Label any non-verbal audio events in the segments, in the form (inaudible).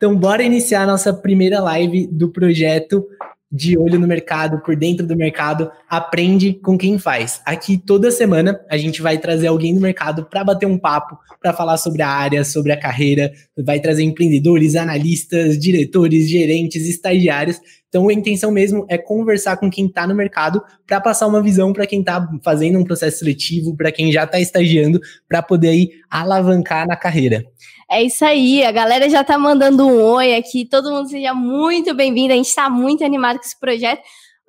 Então, bora iniciar a nossa primeira live do projeto de olho no mercado, por dentro do mercado, aprende com quem faz. Aqui toda semana a gente vai trazer alguém do mercado para bater um papo, para falar sobre a área, sobre a carreira, vai trazer empreendedores, analistas, diretores, gerentes, estagiários. Então a intenção mesmo é conversar com quem está no mercado para passar uma visão para quem está fazendo um processo seletivo, para quem já está estagiando, para poder aí alavancar na carreira. É isso aí, a galera já tá mandando um oi aqui, todo mundo seja muito bem-vindo, a gente está muito animado com esse projeto,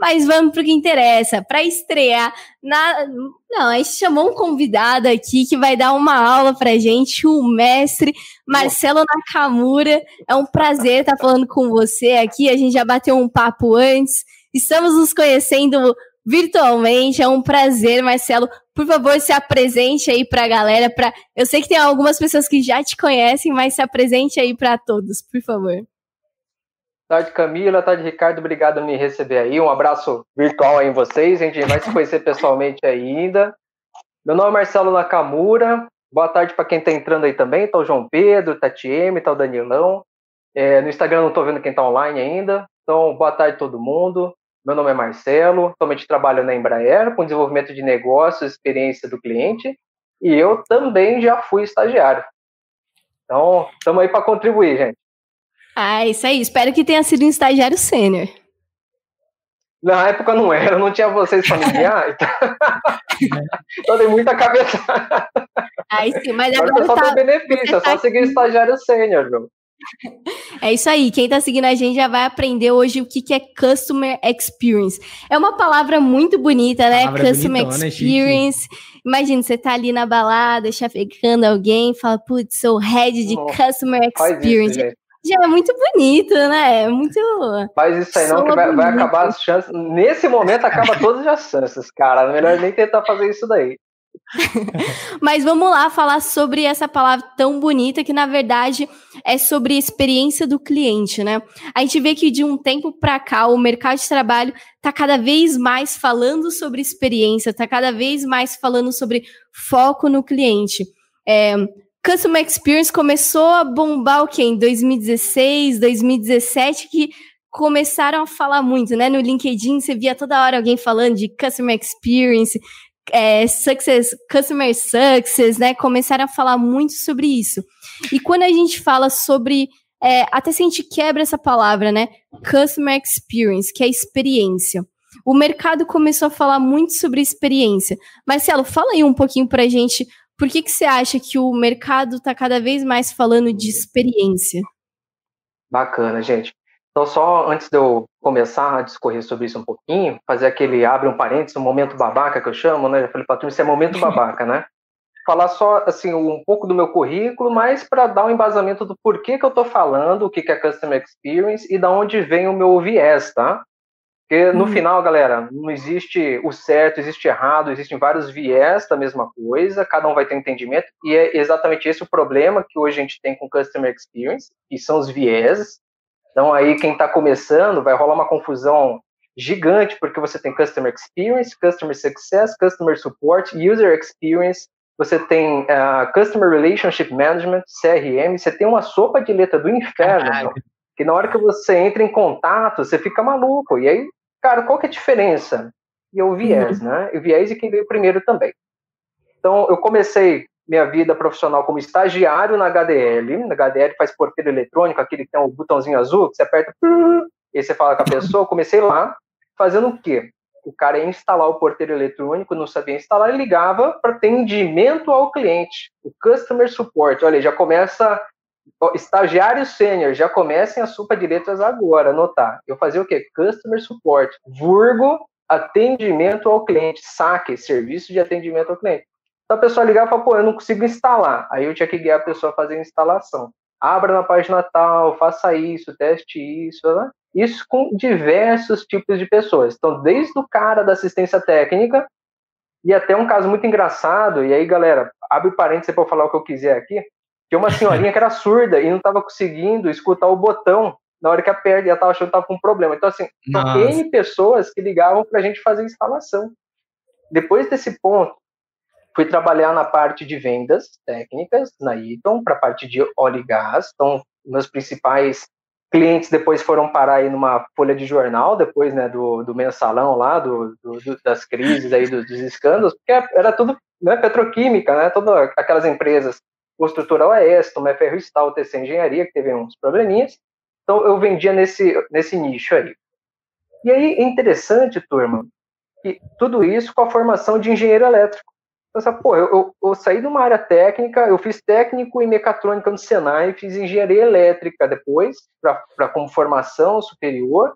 mas vamos para o que interessa, para estrear na... Não, a gente chamou um convidado aqui que vai dar uma aula para gente, o mestre Marcelo Nakamura, é um prazer estar falando com você aqui, a gente já bateu um papo antes, estamos nos conhecendo virtualmente. É um prazer, Marcelo. Por favor, se apresente aí para a galera. Pra... Eu sei que tem algumas pessoas que já te conhecem, mas se apresente aí para todos, por favor. Tarde, Camila. Tarde, Ricardo. Obrigado por me receber aí. Um abraço virtual aí em vocês. A gente vai se conhecer pessoalmente ainda. Meu nome é Marcelo Nakamura. Boa tarde para quem está entrando aí também. Tá o João Pedro, tá TM, tá o Danilão. É, no Instagram não estou vendo quem está online ainda. Então, boa tarde a todo mundo. Meu nome é Marcelo, atualmente trabalho na Embraer com desenvolvimento de negócios, experiência do cliente, e eu também já fui estagiário. Então, estamos aí para contribuir, gente. Ah, isso aí. Espero que tenha sido um estagiário sênior. Na época não era, não tinha vocês familiares. (laughs) então (laughs) dei muita cabeça. Aí sim, mas agora, agora só tá, tem benefício, é só tá seguir o estagiário sênior, viu? (laughs) É isso aí. Quem está seguindo a gente já vai aprender hoje o que, que é Customer Experience. É uma palavra muito bonita, né? Palavra Customer bonitona, Experience. Imagina, você tá ali na balada, chafecando alguém, fala, putz, sou head de oh, Customer Experience. Isso, já é muito bonito, né? É muito. Faz isso aí, não, que vai, vai, acabar as chances. Nesse momento acaba todas as chances, cara. Melhor nem tentar fazer isso daí. (laughs) Mas vamos lá falar sobre essa palavra tão bonita que na verdade é sobre experiência do cliente, né? A gente vê que de um tempo para cá o mercado de trabalho está cada vez mais falando sobre experiência, está cada vez mais falando sobre foco no cliente. É, Customer Experience começou a bombar o quê? Em 2016, 2017, que começaram a falar muito, né? No LinkedIn você via toda hora alguém falando de Customer Experience, é, success, customer success, né? Começaram a falar muito sobre isso. E quando a gente fala sobre. É, até se a gente quebra essa palavra, né? Customer experience, que é experiência. O mercado começou a falar muito sobre experiência. Marcelo, fala aí um pouquinho pra gente. Por que, que você acha que o mercado está cada vez mais falando de experiência? Bacana, gente. Então, só antes de eu começar a discorrer sobre isso um pouquinho, fazer aquele abre um parênteses, um momento babaca que eu chamo, né? Já falei para isso é momento (laughs) babaca, né? Falar só, assim, um pouco do meu currículo, mas para dar um embasamento do porquê que eu estou falando, o que, que é Customer Experience e da onde vem o meu viés, tá? Porque no uhum. final, galera, não existe o certo, existe errado, existem vários viés da mesma coisa, cada um vai ter um entendimento, e é exatamente esse o problema que hoje a gente tem com Customer Experience, que são os viés, então aí quem está começando vai rolar uma confusão gigante, porque você tem Customer Experience, Customer Success, Customer Support, User Experience, você tem uh, Customer Relationship Management, CRM, você tem uma sopa de letra do inferno, que na hora que você entra em contato, você fica maluco. E aí, cara, qual que é a diferença? E é o viés, uhum. né? O viés e quem veio primeiro também. Então, eu comecei minha vida profissional como estagiário na HDL. Na HDL faz porteiro eletrônico, aquele que tem um botãozinho azul, que você aperta e você fala com a pessoa. Eu comecei lá fazendo o quê? O cara ia instalar o porteiro eletrônico, não sabia instalar, e ligava para atendimento ao cliente, o customer support. Olha, já começa estagiário sênior, já comecem a sopa de letras agora, anotar. Eu fazia o quê? Customer support, vurgo, atendimento ao cliente, saque, serviço de atendimento ao cliente. Então a pessoa ligava e falava, pô, eu não consigo instalar. Aí eu tinha que guiar a pessoa a fazer a instalação. Abra na página tal, faça isso, teste isso, né? Isso com diversos tipos de pessoas. Então, desde o cara da assistência técnica e até um caso muito engraçado, e aí, galera, abre parênteses para falar o que eu quiser aqui, que uma senhorinha que era (laughs) surda e não estava conseguindo escutar o botão na hora que aperta, e ela estava achando que estava com um problema. Então, assim, tem N pessoas que ligavam para a gente fazer instalação. Depois desse ponto, fui trabalhar na parte de vendas técnicas na Eaton, para a parte de óleo e gás. Então, meus principais clientes depois foram parar aí numa folha de jornal, depois né, do, do mensalão lá, do, do, das crises aí, dos, dos escândalos, porque era tudo né, petroquímica, né, todas aquelas empresas, construtora OES, Tomé Ferro Stal, TC Engenharia, que teve uns probleminhas, então eu vendia nesse, nesse nicho aí. E aí é interessante, turma, que tudo isso com a formação de engenheiro elétrico. Então, pô, eu, eu, eu, saí de uma área técnica, eu fiz técnico em mecatrônica no Senai, fiz engenharia elétrica depois, para como formação superior,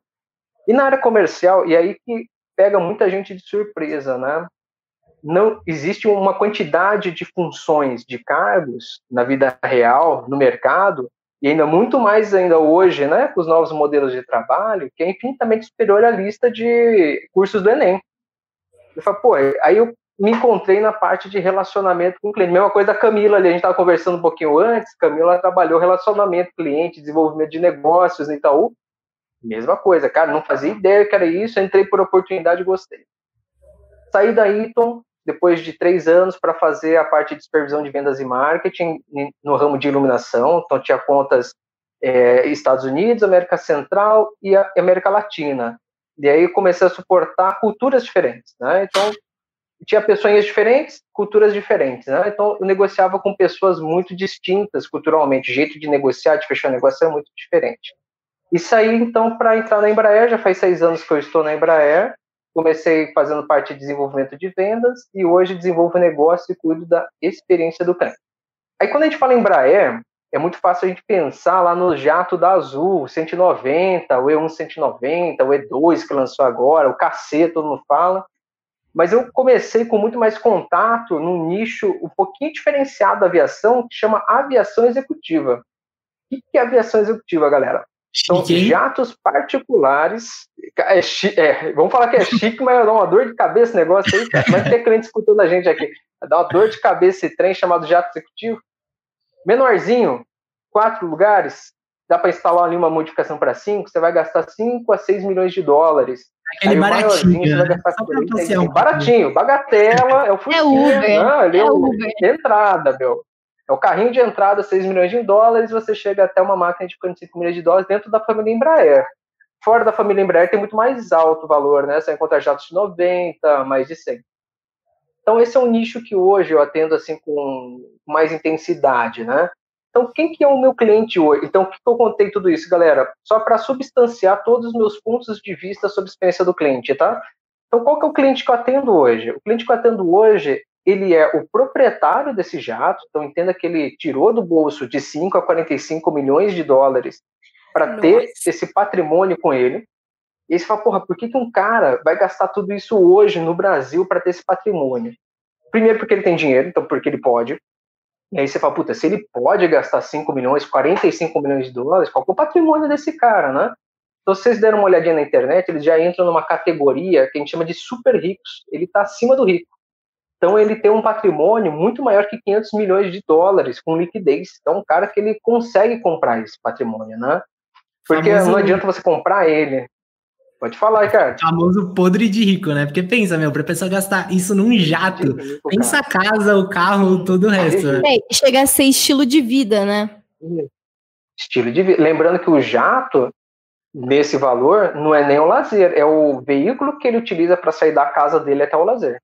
e na área comercial, e aí que pega muita gente de surpresa, né? Não existe uma quantidade de funções, de cargos na vida real, no mercado, e ainda muito mais ainda hoje, né, com os novos modelos de trabalho, que é infinitamente superior à lista de cursos do Enem. Eu falo, pô, aí eu me encontrei na parte de relacionamento com o cliente. Mesma coisa da Camila ali, a gente estava conversando um pouquinho antes. Camila trabalhou relacionamento cliente, desenvolvimento de negócios no Itaú. Mesma coisa, cara, não fazia ideia que era isso, entrei por oportunidade e gostei. Saí da Eaton depois de três anos para fazer a parte de supervisão de vendas e marketing no ramo de iluminação. Então, tinha contas é, Estados Unidos, América Central e América Latina. E aí comecei a suportar culturas diferentes, né? Então, tinha pessoas diferentes, culturas diferentes, né? Então eu negociava com pessoas muito distintas culturalmente, o jeito de negociar, de fechar negócio é muito diferente. E saí então para entrar na Embraer, já faz seis anos que eu estou na Embraer. Comecei fazendo parte de desenvolvimento de vendas e hoje desenvolvo negócio e cuido da experiência do cliente. Aí quando a gente fala em Embraer, é muito fácil a gente pensar lá no jato da Azul, 190, o E1 190, o E2 que lançou agora, o KC, todo mundo fala mas eu comecei com muito mais contato num nicho um pouquinho diferenciado da aviação, que chama aviação executiva. O que é aviação executiva, galera? São jatos particulares. É, é, vamos falar que é chique, mas dá uma dor de cabeça esse negócio aí. Mas tem cliente escutando a gente aqui. Dá uma dor de cabeça esse trem chamado jato executivo. Menorzinho, quatro lugares, dá para instalar ali uma modificação para cinco, você vai gastar 5 a 6 milhões de dólares. Aquele baratinho, né? um baratinho, bagatela, é o Fusquinha, é Uber, não, é, é Uber. entrada, meu. É o carrinho de entrada, 6 milhões de dólares, você chega até uma máquina de 45 milhões de dólares dentro da família Embraer. Fora da família Embraer tem muito mais alto valor, né? Você encontra jatos de 90, mais de 100. Então esse é um nicho que hoje eu atendo assim com mais intensidade, né? Então, quem que é o meu cliente hoje? Então, o que eu contei tudo isso, galera? Só para substanciar todos os meus pontos de vista sobre a experiência do cliente, tá? Então, qual que é o cliente que eu atendo hoje? O cliente que eu atendo hoje, ele é o proprietário desse jato, então entenda que ele tirou do bolso de 5 a 45 milhões de dólares para ter esse patrimônio com ele. E aí você fala, porra, por que, que um cara vai gastar tudo isso hoje no Brasil para ter esse patrimônio? Primeiro porque ele tem dinheiro, então porque ele pode. E aí você fala, puta, se ele pode gastar 5 milhões, 45 milhões de dólares, qual é o patrimônio desse cara, né? Então, se vocês deram uma olhadinha na internet, eles já entram numa categoria que a gente chama de super ricos. Ele está acima do rico. Então, ele tem um patrimônio muito maior que 500 milhões de dólares com liquidez. Então, um cara que ele consegue comprar esse patrimônio, né? Porque Famoso... não adianta você comprar ele Pode falar, cara. Famoso podre de rico, né? Porque pensa, meu, pra pessoa gastar isso num jato, rico, pensa cara. a casa, o carro, todo o resto. Né? É, chega a ser estilo de vida, né? Estilo de vida. Lembrando que o jato, nesse valor, não é nem o lazer, é o veículo que ele utiliza para sair da casa dele até o lazer.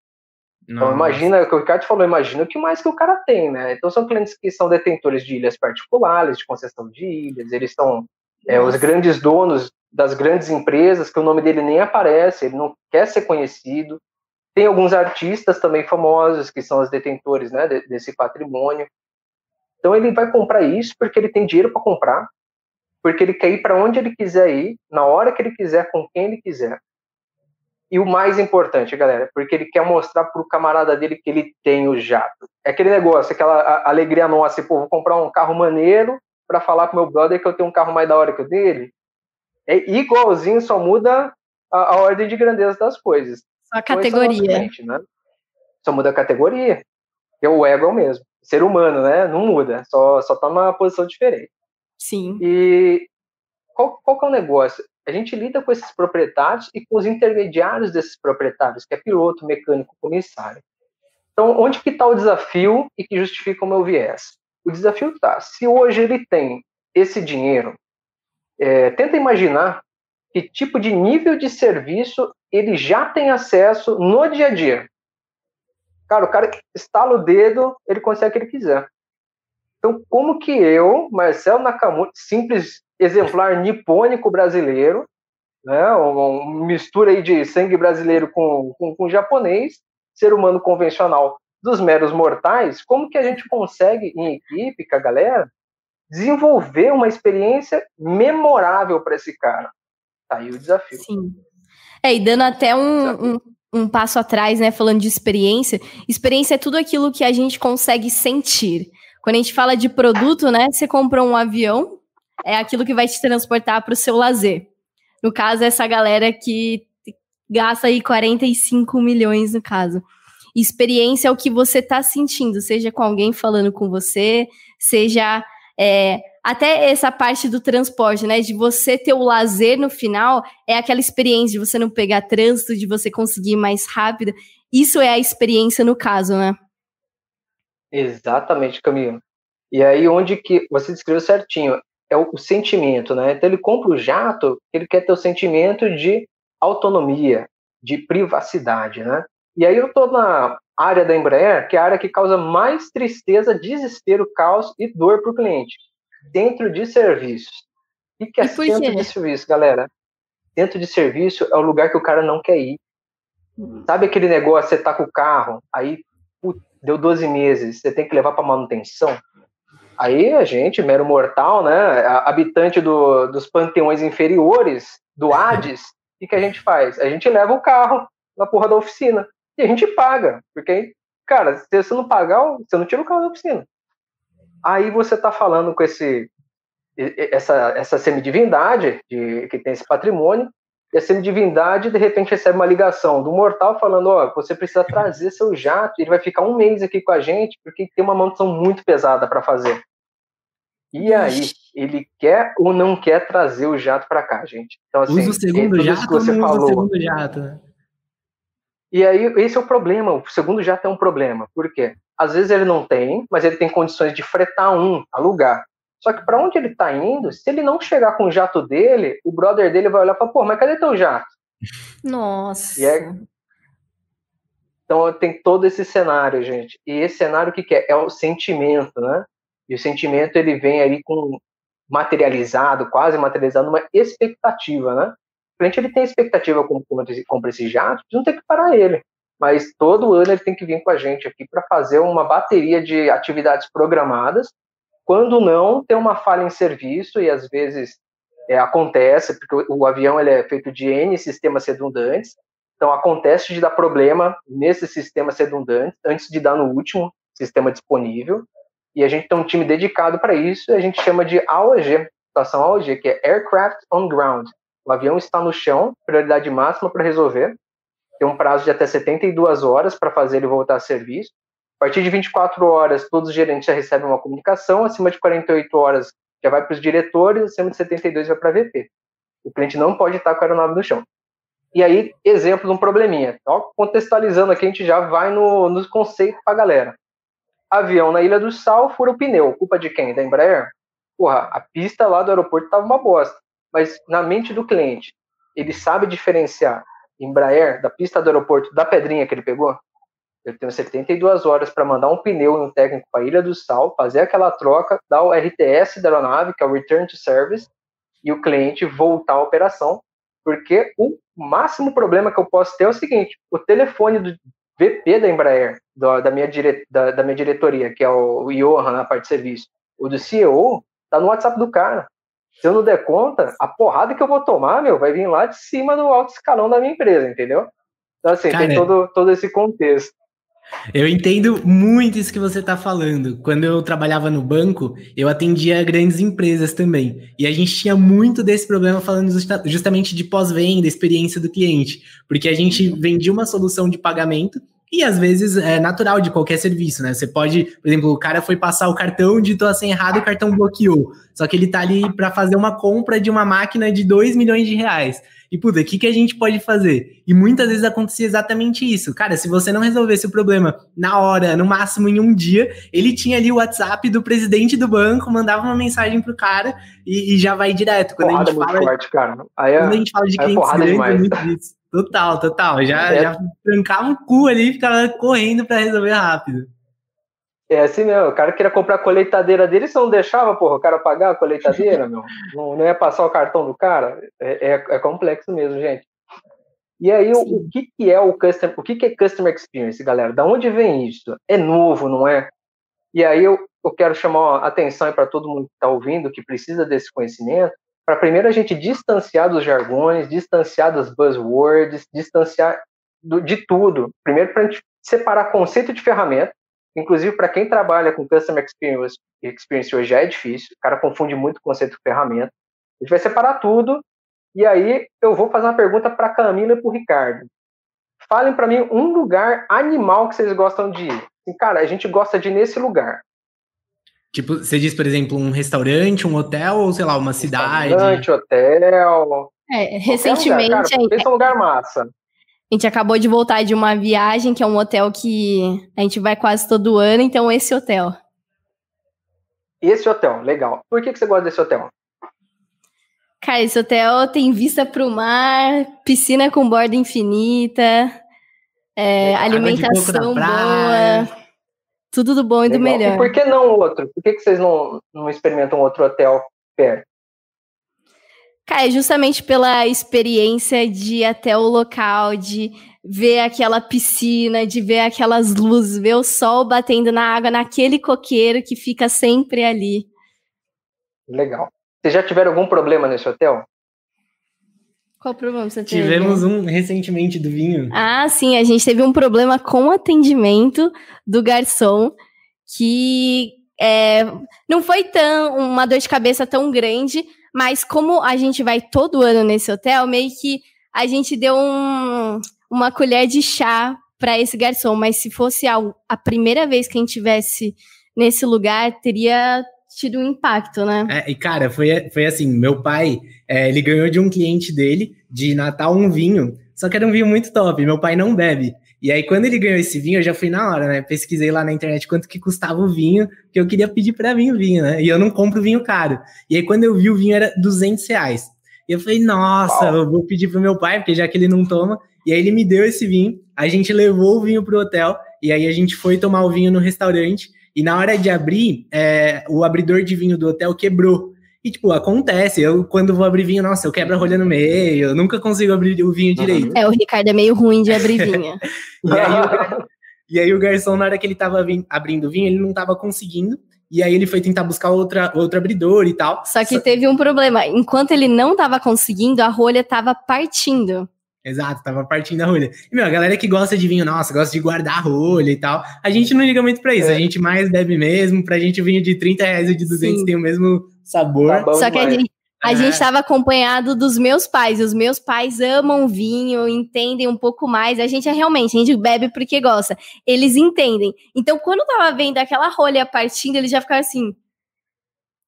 Então, Nossa. Então imagina, o que o Ricardo falou, imagina o que mais que o cara tem, né? Então são clientes que são detentores de ilhas particulares, de concessão de ilhas, eles são é, os grandes donos das grandes empresas, que o nome dele nem aparece, ele não quer ser conhecido. Tem alguns artistas também famosos, que são os detentores né, desse patrimônio. Então ele vai comprar isso porque ele tem dinheiro para comprar, porque ele quer ir para onde ele quiser ir, na hora que ele quiser, com quem ele quiser. E o mais importante, galera, porque ele quer mostrar para o camarada dele que ele tem o jato. É aquele negócio, aquela alegria nossa, pô, vou comprar um carro maneiro para falar pro meu brother que eu tenho um carro mais da hora que o dele. É igualzinho, só muda a, a ordem de grandeza das coisas. Só a é categoria. Cliente, né? Só muda a categoria. E o ego é o mesmo. Ser humano, né? Não muda. Só, só tá numa posição diferente. Sim. E qual, qual que é o negócio? A gente lida com esses proprietários e com os intermediários desses proprietários, que é piloto, mecânico, comissário. Então, onde que está o desafio e que justifica o meu viés? O desafio está, se hoje ele tem esse dinheiro, é, tenta imaginar que tipo de nível de serviço ele já tem acesso no dia a dia. Cara, o cara estala o dedo, ele consegue o que ele quiser. Então, como que eu, Marcelo Nakamoto, simples exemplar nipônico brasileiro, né, uma mistura aí de sangue brasileiro com, com, com japonês, ser humano convencional dos meros mortais, como que a gente consegue, em equipe, com a galera, desenvolver uma experiência memorável para esse cara? Tá aí o desafio. Sim. É, e dando até um, um, um, passo atrás, né, falando de experiência, experiência é tudo aquilo que a gente consegue sentir. Quando a gente fala de produto, né, você comprou um avião, é aquilo que vai te transportar para o seu lazer. No caso, essa galera que gasta aí 45 milhões no caso. Experiência é o que você está sentindo, seja com alguém falando com você, seja é, até essa parte do transporte, né? De você ter o lazer no final, é aquela experiência de você não pegar trânsito, de você conseguir mais rápido. Isso é a experiência no caso, né? Exatamente, Camilo. E aí, onde que você descreveu certinho, é o, o sentimento, né? Então, ele compra o jato, ele quer ter o sentimento de autonomia, de privacidade, né? E aí, eu estou na área da Embraer, que é a área que causa mais tristeza, desespero, caos e dor para o cliente dentro de serviços. O que é centro de serviço, galera? Dentro de serviço é o lugar que o cara não quer ir. Hum. Sabe aquele negócio, você tá com o carro, aí putz, deu 12 meses, você tem que levar para manutenção? Aí a gente, mero mortal, né, habitante do, dos panteões inferiores, do (laughs) Hades, o que a gente faz? A gente leva o carro na porra da oficina e a gente paga, porque, cara, se você não pagar, você não tira o carro da oficina. Aí você está falando com esse essa, essa semidivindade de, que tem esse patrimônio, e a semidivindade de repente recebe uma ligação do mortal falando: Ó, oh, você precisa trazer seu jato, ele vai ficar um mês aqui com a gente, porque tem uma manutenção muito pesada para fazer. E aí, ele quer ou não quer trazer o jato para cá, gente? Então, assim, usa o segundo é jato que você falou. o segundo jato? Né? E aí, esse é o problema. O segundo jato é um problema. Por quê? Às vezes ele não tem, mas ele tem condições de fretar um, alugar. Só que para onde ele está indo, se ele não chegar com o jato dele, o brother dele vai olhar e falar, pô, mas cadê teu jato? Nossa. É... Então tem todo esse cenário, gente. E esse cenário o que, que é? É o sentimento, né? E o sentimento ele vem ali com materializado, quase materializado, uma expectativa, né? O cliente ele tem expectativa como compra esse jato, não tem que parar ele mas todo ano ele tem que vir com a gente aqui para fazer uma bateria de atividades programadas. Quando não, tem uma falha em serviço e às vezes é, acontece, porque o, o avião ele é feito de N sistemas redundantes, então acontece de dar problema nesses sistemas redundantes antes de dar no último sistema disponível. E a gente tem um time dedicado para isso e a gente chama de AOG, situação AOG, que é Aircraft on Ground. O avião está no chão, prioridade máxima para resolver tem um prazo de até 72 horas para fazer ele voltar a serviço. A partir de 24 horas, todos os gerentes já recebem uma comunicação, acima de 48 horas já vai para os diretores, acima de 72 vai para VP. O cliente não pode estar com a aeronave no chão. E aí, exemplo de um probleminha. Então, contextualizando aqui, a gente já vai no, nos conceitos para a galera. Avião na Ilha do Sal fura o pneu. Culpa de quem? Da Embraer? Porra, a pista lá do aeroporto estava uma bosta. Mas na mente do cliente, ele sabe diferenciar Embraer, da pista do aeroporto da Pedrinha que ele pegou, eu tenho 72 horas para mandar um pneu e um técnico para a Ilha do Sal, fazer aquela troca, dar o RTS da aeronave, que é o Return to Service, e o cliente voltar à operação, porque o máximo problema que eu posso ter é o seguinte: o telefone do VP da Embraer, da, minha, dire, da, da minha diretoria, que é o Johan, na parte de serviço, o do CEO, tá no WhatsApp do cara. Se eu não der conta, a porrada que eu vou tomar, meu, vai vir lá de cima do alto escalão da minha empresa, entendeu? Então, assim, Cara, tem todo, todo esse contexto. Eu entendo muito isso que você está falando. Quando eu trabalhava no banco, eu atendia grandes empresas também. E a gente tinha muito desse problema falando justamente de pós-venda, experiência do cliente. Porque a gente vendia uma solução de pagamento E às vezes é natural de qualquer serviço, né? Você pode, por exemplo, o cara foi passar o cartão, digitou a senha errada e o cartão bloqueou. Só que ele tá ali para fazer uma compra de uma máquina de 2 milhões de reais. E, puta, o que, que a gente pode fazer? E muitas vezes acontecia exatamente isso. Cara, se você não resolvesse o problema na hora, no máximo em um dia, ele tinha ali o WhatsApp do presidente do banco, mandava uma mensagem pro cara e, e já vai direto. Quando porrada a gente fala, forte, cara. Aí é, quando a gente fala de é clientes grandes, é muito disso. Total, total. Já, é. já trancava o cu ali e ficava correndo para resolver rápido. É assim mesmo, o cara queria comprar a colheitadeira dele, você não deixava, porra, o cara pagar a colheitadeira, meu? (laughs) Não, não ia passar o cartão do cara? É, é, é complexo mesmo, gente. E aí, o, o, que, que é o customer, o que, que é customer experience, galera? Da onde vem isso? É novo, não é? E aí eu, eu quero chamar a atenção para todo mundo que está ouvindo, que precisa desse conhecimento, para primeiro a gente distanciar dos jargões, distanciar dos buzzwords, distanciar do, de tudo. Primeiro, para a gente separar conceito de ferramenta. Inclusive, para quem trabalha com Customer experience, experience hoje é difícil, o cara confunde muito o conceito de ferramenta. A gente vai separar tudo, e aí eu vou fazer uma pergunta para Camila e para o Ricardo. Falem para mim um lugar animal que vocês gostam de ir. Cara, a gente gosta de ir nesse lugar. Tipo, você diz, por exemplo, um restaurante, um hotel ou, sei lá, uma cidade? Restaurante, hotel. É, recentemente. Lugar, cara, pensa um lugar massa. A gente acabou de voltar de uma viagem, que é um hotel que a gente vai quase todo ano, então esse hotel. Esse hotel, legal. Por que, que você gosta desse hotel? Cara, esse hotel tem vista para o mar, piscina com borda infinita, é, alimentação boa. Tudo do bom e do melhor. E por que não outro? Por que, que vocês não, não experimentam outro hotel perto? Cara, é justamente pela experiência de ir até o local, de ver aquela piscina, de ver aquelas luzes, ver o sol batendo na água, naquele coqueiro que fica sempre ali. Legal. Vocês já tiveram algum problema nesse hotel? Qual problema você teve? Tivemos um recentemente do vinho. Ah, sim, a gente teve um problema com o atendimento do garçom que é, não foi tão uma dor de cabeça tão grande, mas como a gente vai todo ano nesse hotel, meio que a gente deu um, uma colher de chá para esse garçom. Mas se fosse a, a primeira vez que a gente tivesse nesse lugar, teria tido um impacto, né? É, e cara, foi, foi assim, meu pai, é, ele ganhou de um cliente dele, de Natal, um vinho, só que era um vinho muito top, meu pai não bebe. E aí, quando ele ganhou esse vinho, eu já fui na hora, né? Pesquisei lá na internet quanto que custava o vinho, que eu queria pedir para mim o vinho, né? E eu não compro vinho caro. E aí, quando eu vi o vinho, era 200 reais. E eu falei, nossa, eu vou pedir pro meu pai, porque já que ele não toma. E aí, ele me deu esse vinho, a gente levou o vinho pro hotel, e aí a gente foi tomar o vinho no restaurante. E na hora de abrir, é, o abridor de vinho do hotel quebrou. E, tipo, acontece. Eu, quando vou abrir vinho, nossa, eu quebro a rolha no meio, eu nunca consigo abrir o vinho direito. É, o Ricardo é meio ruim de abrir vinho. (laughs) e, aí, o, e aí o garçom, na hora que ele tava abrindo o vinho, ele não tava conseguindo. E aí ele foi tentar buscar outra, outro abridor e tal. Só que Só... teve um problema. Enquanto ele não tava conseguindo, a rolha tava partindo. Exato, tava partindo a rolha. E, meu, a galera que gosta de vinho, nossa, gosta de guardar a rolha e tal, a gente não liga muito pra isso. É. A gente mais bebe mesmo, pra gente vinho de 30 reais e de 200 Sim. tem o mesmo sabor. Tá Só que a gente, a é. gente estava acompanhado dos meus pais. Os meus pais amam vinho, entendem um pouco mais. A gente é realmente, a gente bebe porque gosta. Eles entendem. Então, quando tava vendo aquela rolha partindo, eles já ficaram assim: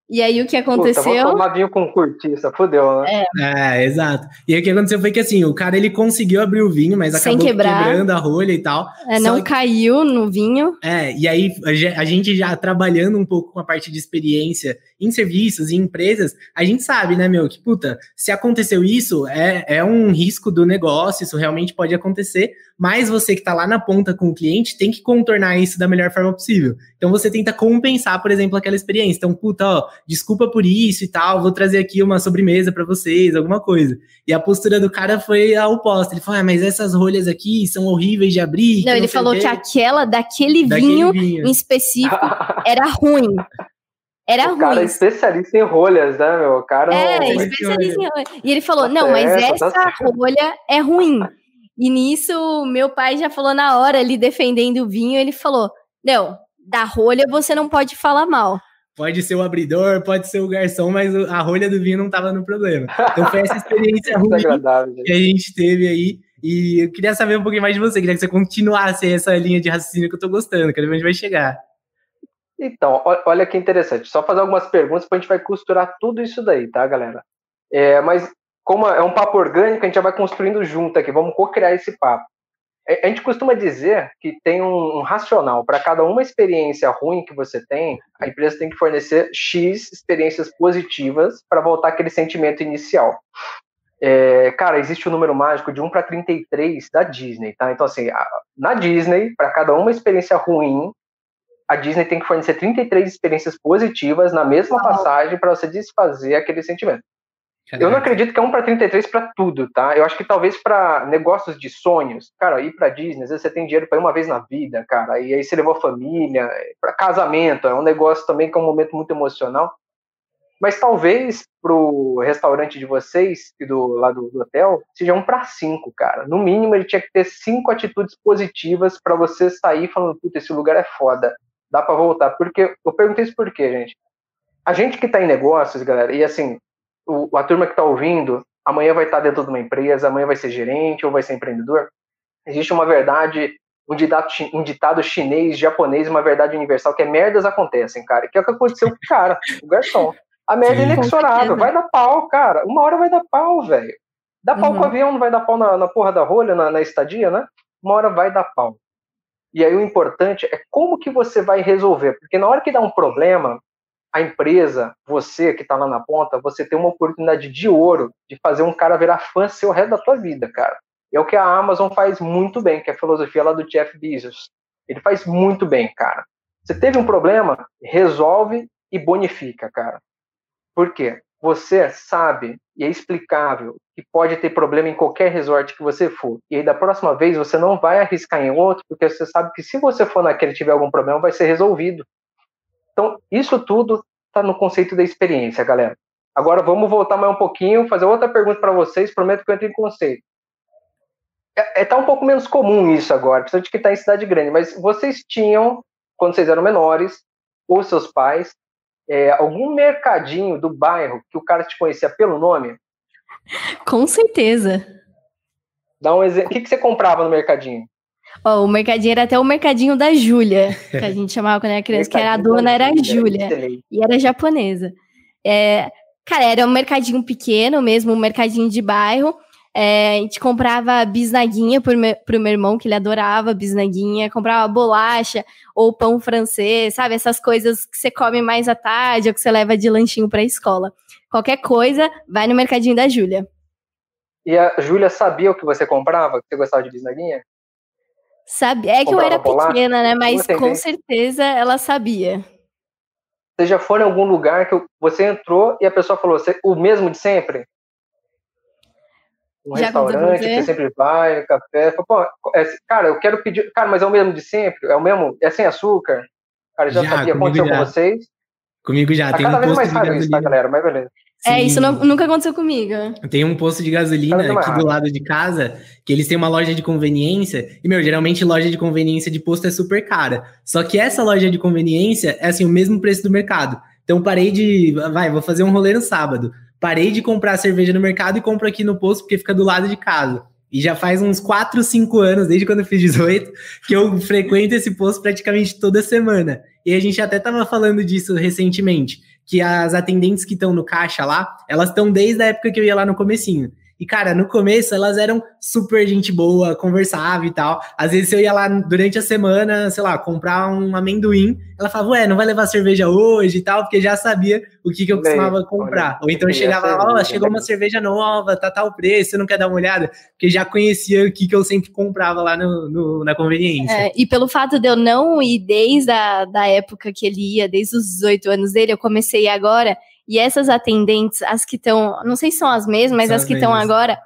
e aí o que aconteceu? Puta, vou tomar vinho com cortiça, fodeu, né? É. é. exato. E aí o que aconteceu foi que assim, o cara ele conseguiu abrir o vinho, mas Sem acabou quebrar. quebrando a rolha e tal. É, não que... caiu no vinho. É, e aí a gente já trabalhando um pouco com a parte de experiência em serviços, em empresas, a gente sabe, né, meu, que puta, se aconteceu isso, é, é um risco do negócio, isso realmente pode acontecer, mas você que está lá na ponta com o cliente tem que contornar isso da melhor forma possível. Então você tenta compensar, por exemplo, aquela experiência. Então, puta, ó, desculpa por isso e tal, vou trazer aqui uma sobremesa para vocês, alguma coisa. E a postura do cara foi a oposta. Ele falou: ah, mas essas rolhas aqui são horríveis de abrir. Não, ele falou que aquela daquele, daquele vinho, vinho, em específico (laughs) era ruim. Era o ruim. cara é especialista em rolhas, né, meu? O cara é, é especialista em rolhas. E ele falou: não, mas essa tá rolha é ruim. E nisso, meu pai já falou na hora ali defendendo o vinho, ele falou: Não, da rolha você não pode falar mal. Pode ser o abridor, pode ser o garçom, mas a rolha do vinho não estava no problema. Então foi essa experiência (laughs) ruim é que a gente teve aí. E eu queria saber um pouquinho mais de você, queria que você continuasse essa linha de raciocínio que eu tô gostando, quero ver onde vai chegar. Então, olha que interessante. Só fazer algumas perguntas para a gente vai costurar tudo isso daí, tá, galera? É, mas como é um papo orgânico, a gente já vai construindo junto aqui. Vamos co-criar esse papo. É, a gente costuma dizer que tem um, um racional. Para cada uma experiência ruim que você tem, a empresa tem que fornecer X experiências positivas para voltar aquele sentimento inicial. É, cara, existe o um número mágico de 1 para 33 da Disney, tá? Então, assim, na Disney, para cada uma experiência ruim, a Disney tem que fornecer 33 experiências positivas na mesma passagem para você desfazer aquele sentimento. Eu não acredito que é 1 para 33 para tudo, tá? Eu acho que talvez para negócios de sonhos, cara, ir para Disney, às vezes você tem dinheiro para ir uma vez na vida, cara, e aí você levou a família, para casamento, é um negócio também que é um momento muito emocional. Mas talvez pro restaurante de vocês e do lado do hotel seja um para cinco, cara. No mínimo ele tinha que ter cinco atitudes positivas para você sair falando, puta, esse lugar é foda, dá para voltar. Porque eu perguntei isso por quê, gente? A gente que está em negócios, galera, e assim, o, a turma que está ouvindo, amanhã vai estar tá dentro de uma empresa, amanhã vai ser gerente ou vai ser empreendedor. Existe uma verdade um ditado, um ditado chinês, japonês, uma verdade universal, que é merdas acontecem, cara. Que é o que aconteceu com o cara, o garçom. A média é inexorável, vai dar pau, cara. Uma hora vai dar pau, velho. Dá pau uhum. com o avião, não vai dar pau na, na porra da rolha, na, na estadia, né? Uma hora vai dar pau. E aí o importante é como que você vai resolver. Porque na hora que dá um problema, a empresa, você que está lá na ponta, você tem uma oportunidade de ouro de fazer um cara virar fã seu resto da tua vida, cara. É o que a Amazon faz muito bem, que é a filosofia lá do Jeff Bezos. Ele faz muito bem, cara. Você teve um problema, resolve e bonifica, cara. Por quê? Você sabe e é explicável que pode ter problema em qualquer resort que você for. E aí da próxima vez você não vai arriscar em outro, porque você sabe que se você for naquele e tiver algum problema, vai ser resolvido. Então, isso tudo está no conceito da experiência, galera. Agora vamos voltar mais um pouquinho, fazer outra pergunta para vocês, prometo que eu entro em conceito. É, é, tá um pouco menos comum isso agora, principalmente que está em cidade grande, mas vocês tinham, quando vocês eram menores, ou seus pais, é, algum mercadinho do bairro que o cara te conhecia pelo nome? Com certeza. Dá um exemplo. O que, que você comprava no mercadinho? O mercadinho era até o mercadinho da Júlia, que a gente chamava quando era (laughs) criança, que era a dona era a Júlia, e era japonesa. É, cara, era um mercadinho pequeno mesmo, um mercadinho de bairro, é, a gente comprava bisnaguinha pro meu, pro meu irmão, que ele adorava bisnaguinha, comprava bolacha ou pão francês, sabe? Essas coisas que você come mais à tarde ou que você leva de lanchinho pra escola. Qualquer coisa, vai no mercadinho da Júlia. E a Júlia sabia o que você comprava, que você gostava de bisnaguinha? Sabia. É que comprava eu era pequena, né? Mas com certeza ela sabia. Você já foi em algum lugar que você entrou e a pessoa falou, o mesmo de sempre? um Já restaurante que você sempre vai, café. Pô, é, cara, eu quero pedir. Cara, mas é o mesmo de sempre? É o mesmo? É sem açúcar? Cara, já, já sabia, aconteceu já. com vocês? Comigo já. Tá tem cada um vez mais raro isso, tá, galera? Mas beleza. É, isso não, nunca aconteceu comigo. Tem um posto de gasolina aqui do lado de casa, que eles têm uma loja de conveniência, e, meu, geralmente loja de conveniência de posto é super cara. Só que essa loja de conveniência é, assim, o mesmo preço do mercado. Então, parei de. Vai, vou fazer um rolê no sábado. Parei de comprar cerveja no mercado e compro aqui no posto porque fica do lado de casa. E já faz uns 4, 5 anos, desde quando eu fiz 18, que eu frequento esse posto praticamente toda semana. E a gente até estava falando disso recentemente, que as atendentes que estão no caixa lá, elas estão desde a época que eu ia lá no comecinho. E, cara, no começo elas eram super gente boa, conversava e tal. Às vezes eu ia lá durante a semana, sei lá, comprar um amendoim. Ela falava, ué, não vai levar cerveja hoje e tal, porque já sabia o que, que eu costumava comprar. Ou então eu chegava lá, ó, oh, chegou uma cerveja nova, tá tal preço, você não quer dar uma olhada? Porque já conhecia o que, que eu sempre comprava lá no, no na conveniência. É, e pelo fato de eu não ir desde a da época que ele ia, desde os 18 anos dele, eu comecei agora e essas atendentes, as que estão, não sei se são as mesmas, mas são as que estão agora,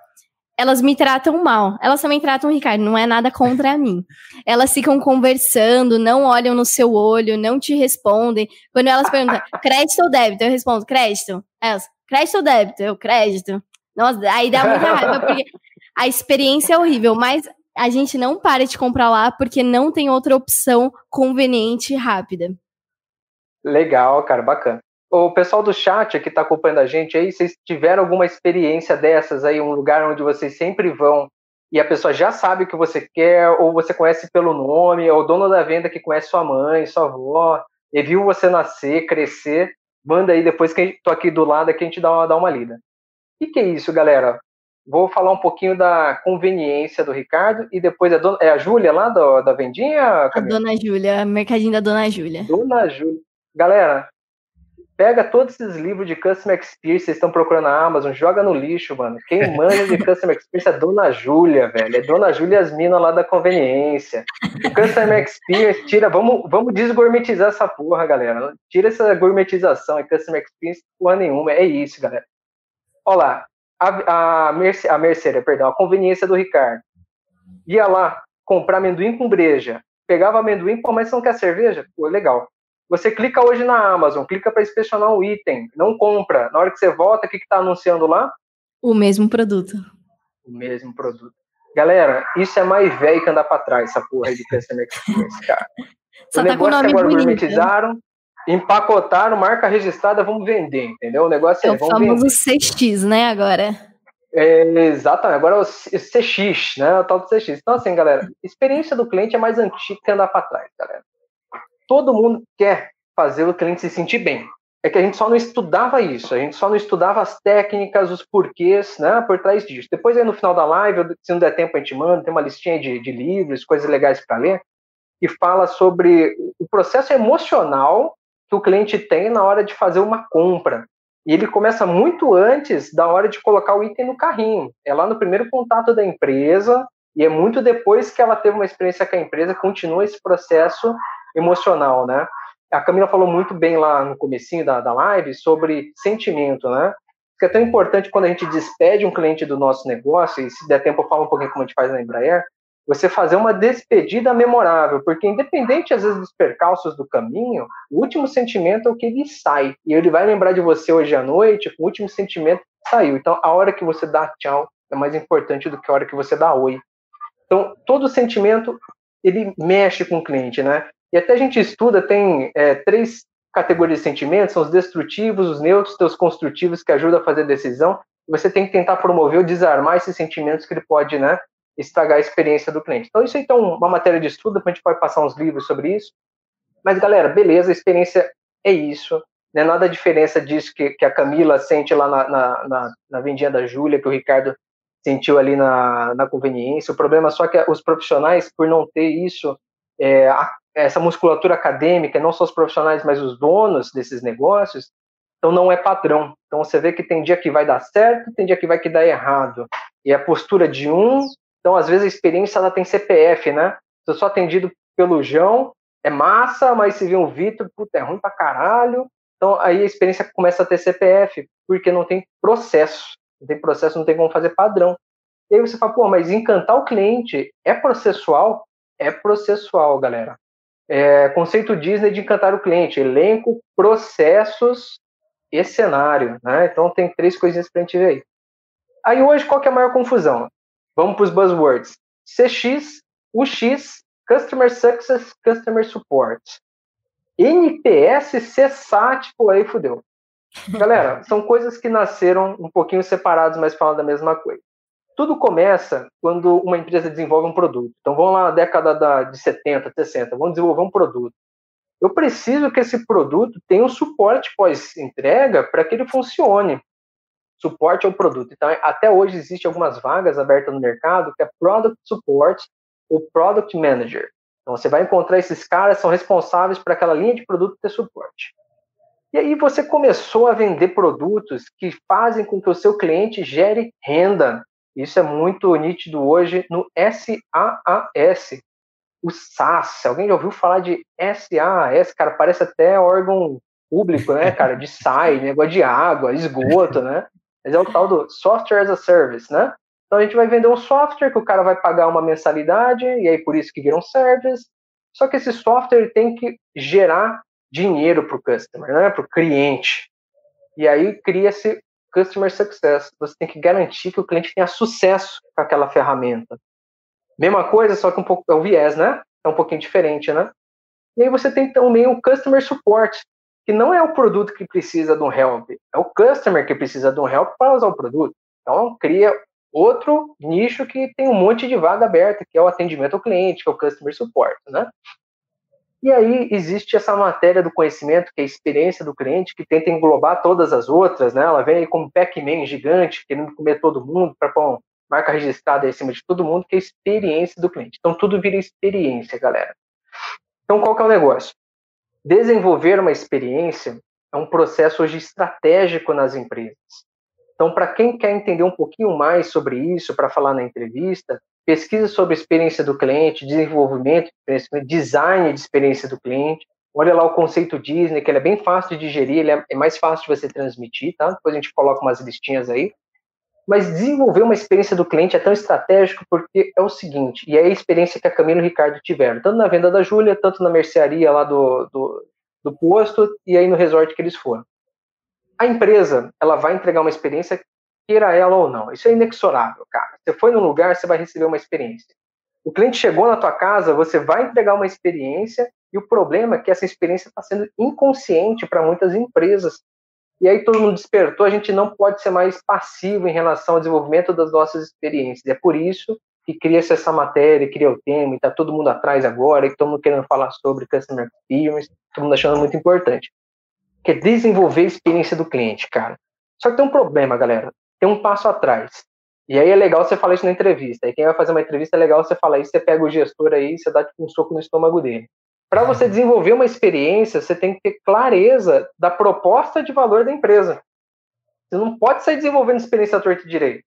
elas me tratam mal. Elas também tratam o Ricardo, não é nada contra mim. Elas ficam conversando, não olham no seu olho, não te respondem. Quando elas perguntam, (laughs) crédito ou débito? Eu respondo, crédito. Elas, crédito ou débito? Eu, crédito. Nossa, aí dá muita raiva, (laughs) porque a experiência é horrível, mas a gente não para de comprar lá porque não tem outra opção conveniente e rápida. Legal, cara, bacana o pessoal do chat que está acompanhando a gente aí, vocês tiveram alguma experiência dessas aí, um lugar onde vocês sempre vão e a pessoa já sabe o que você quer, ou você conhece pelo nome, ou o dono da venda que conhece sua mãe, sua avó, e viu você nascer, crescer, manda aí depois que tô aqui do lado aqui a gente dá uma, dá uma lida. O que, que é isso, galera? Vou falar um pouquinho da conveniência do Ricardo e depois a dona, é a Júlia lá do, da vendinha? A dona Júlia, mercadinho da dona Júlia. Dona Júlia. Galera, pega todos esses livros de Customer Experience, vocês estão procurando na Amazon, joga no lixo, mano. Quem manja de Customer Experience é Dona Júlia, velho. É Dona Júlia as minas lá da conveniência. O Customer Experience, tira, vamos, vamos desgourmetizar essa porra, galera. Tira essa gourmetização e Customer Experience porra nenhuma. É isso, galera. Olha lá, a, a, Merce, a Merceria, perdão, a conveniência do Ricardo. Ia lá comprar amendoim com breja, pegava amendoim, pô, mas você não quer cerveja? Pô, legal. Você clica hoje na Amazon, clica para inspecionar um item, não compra. Na hora que você volta, o que está anunciando lá? O mesmo produto. O mesmo produto. Galera, isso é mais velho que andar para trás, essa porra de Customer Experience, cara. (laughs) Só o tá com o nome agora bonito. empacotaram, marca registrada, vamos vender, entendeu? O negócio é, é o famoso vender. CX, né, agora? É, exatamente, agora é o CX, né? O tal do CX. Então, assim, galera, experiência do cliente é mais antiga que andar para trás, galera. Todo mundo quer fazer o cliente se sentir bem. É que a gente só não estudava isso, a gente só não estudava as técnicas, os porquês, né, por trás disso. Depois, aí, no final da live, se não der tempo, a gente manda, tem uma listinha de, de livros, coisas legais para ler, que fala sobre o processo emocional que o cliente tem na hora de fazer uma compra. E ele começa muito antes da hora de colocar o item no carrinho. É lá no primeiro contato da empresa e é muito depois que ela teve uma experiência com a empresa, continua esse processo emocional, né? A Camila falou muito bem lá no comecinho da, da live sobre sentimento, né? Que é tão importante quando a gente despede um cliente do nosso negócio, e se der tempo eu falo um pouquinho como a gente faz na Embraer, você fazer uma despedida memorável, porque independente às vezes dos percalços do caminho, o último sentimento é o que ele sai, e ele vai lembrar de você hoje à noite o último sentimento saiu. Então, a hora que você dá tchau é mais importante do que a hora que você dá oi. Então, todo sentimento ele mexe com o cliente, né? Até a gente estuda, tem é, três categorias de sentimentos, são os destrutivos, os neutros, os construtivos, que ajudam a fazer decisão. Você tem que tentar promover ou desarmar esses sentimentos que ele pode, né, estragar a experiência do cliente. Então, isso aí então uma matéria de estudo, a gente pode passar uns livros sobre isso. Mas, galera, beleza, a experiência é isso. Não é nada a diferença disso que, que a Camila sente lá na, na, na, na vendinha da Júlia, que o Ricardo sentiu ali na, na conveniência. O problema é só que os profissionais, por não ter isso, é, essa musculatura acadêmica, não só os profissionais, mas os donos desses negócios, então não é padrão. Então você vê que tem dia que vai dar certo, tem dia que vai que dar errado. E a postura de um, então às vezes a experiência ela tem CPF, né? Se eu sou atendido pelo João, é massa, mas se vir um Vitor, puta, é ruim pra caralho. Então aí a experiência começa a ter CPF, porque não tem processo. Não tem processo, não tem como fazer padrão. E aí você fala, pô, mas encantar o cliente é processual? É processual, galera é, conceito Disney de encantar o cliente, elenco, processos e cenário, né? Então tem três coisinhas para a gente ver aí. Aí hoje qual que é a maior confusão? Vamos para os buzzwords. CX, UX, Customer Success, Customer Support. NPS, CSAT, pô, aí fudeu. Galera, são coisas que nasceram um pouquinho separados, mas falam da mesma coisa tudo começa quando uma empresa desenvolve um produto. Então, vamos lá na década da, de 70, 60, vamos desenvolver um produto. Eu preciso que esse produto tenha um suporte pós-entrega para que ele funcione. Suporte ao produto. Então, até hoje existem algumas vagas abertas no mercado que é Product Support ou Product Manager. Então, você vai encontrar esses caras são responsáveis para aquela linha de produto ter suporte. E aí você começou a vender produtos que fazem com que o seu cliente gere renda, isso é muito nítido hoje no SaaS, o SaaS. Alguém já ouviu falar de SaaS? Cara, parece até órgão público, né, cara? De SAI, (laughs) negócio de água, esgoto, né? Mas é o tal do Software as a Service, né? Então a gente vai vender um software que o cara vai pagar uma mensalidade, e aí por isso que vira um service. Só que esse software tem que gerar dinheiro para o customer, né? para o cliente. E aí cria-se Customer Success. Você tem que garantir que o cliente tenha sucesso com aquela ferramenta. Mesma coisa, só que um pouco é o viés, né? É um pouquinho diferente, né? E aí você tem também o Customer Support, que não é o produto que precisa de um help, é o customer que precisa de um help para usar o produto. Então cria Outro nicho que tem um monte de vaga aberta, que é o atendimento ao cliente, que é o customer support, né? E aí existe essa matéria do conhecimento, que é a experiência do cliente, que tenta englobar todas as outras, né? Ela vem aí como Pac-Man gigante, querendo comer todo mundo, para pôr marca registrada em cima de todo mundo, que é a experiência do cliente. Então tudo vira experiência, galera. Então qual que é o negócio? Desenvolver uma experiência é um processo hoje estratégico nas empresas. Então, para quem quer entender um pouquinho mais sobre isso, para falar na entrevista, pesquisa sobre a experiência do cliente, desenvolvimento, design de experiência do cliente. Olha lá o conceito Disney, que ele é bem fácil de digerir, ele é, é mais fácil de você transmitir, tá? Depois a gente coloca umas listinhas aí. Mas desenvolver uma experiência do cliente é tão estratégico porque é o seguinte, e é a experiência que a Camila e o Ricardo tiveram, tanto na venda da Júlia, tanto na mercearia lá do, do, do posto e aí no resort que eles foram a empresa ela vai entregar uma experiência, queira ela ou não. Isso é inexorável, cara. Você foi num lugar, você vai receber uma experiência. O cliente chegou na tua casa, você vai entregar uma experiência e o problema é que essa experiência está sendo inconsciente para muitas empresas. E aí todo mundo despertou, a gente não pode ser mais passivo em relação ao desenvolvimento das nossas experiências. É por isso que cria-se essa matéria, cria o tema, e está todo mundo atrás agora, e todo mundo querendo falar sobre Customer Experience, todo mundo achando muito importante que é desenvolver a experiência do cliente, cara. Só que tem um problema, galera. Tem um passo atrás. E aí é legal você falar isso na entrevista. Aí quem vai fazer uma entrevista é legal você falar isso, você pega o gestor aí e você dá tipo, um soco no estômago dele. Para você uhum. desenvolver uma experiência, você tem que ter clareza da proposta de valor da empresa. Você não pode sair desenvolvendo experiência torta e direito.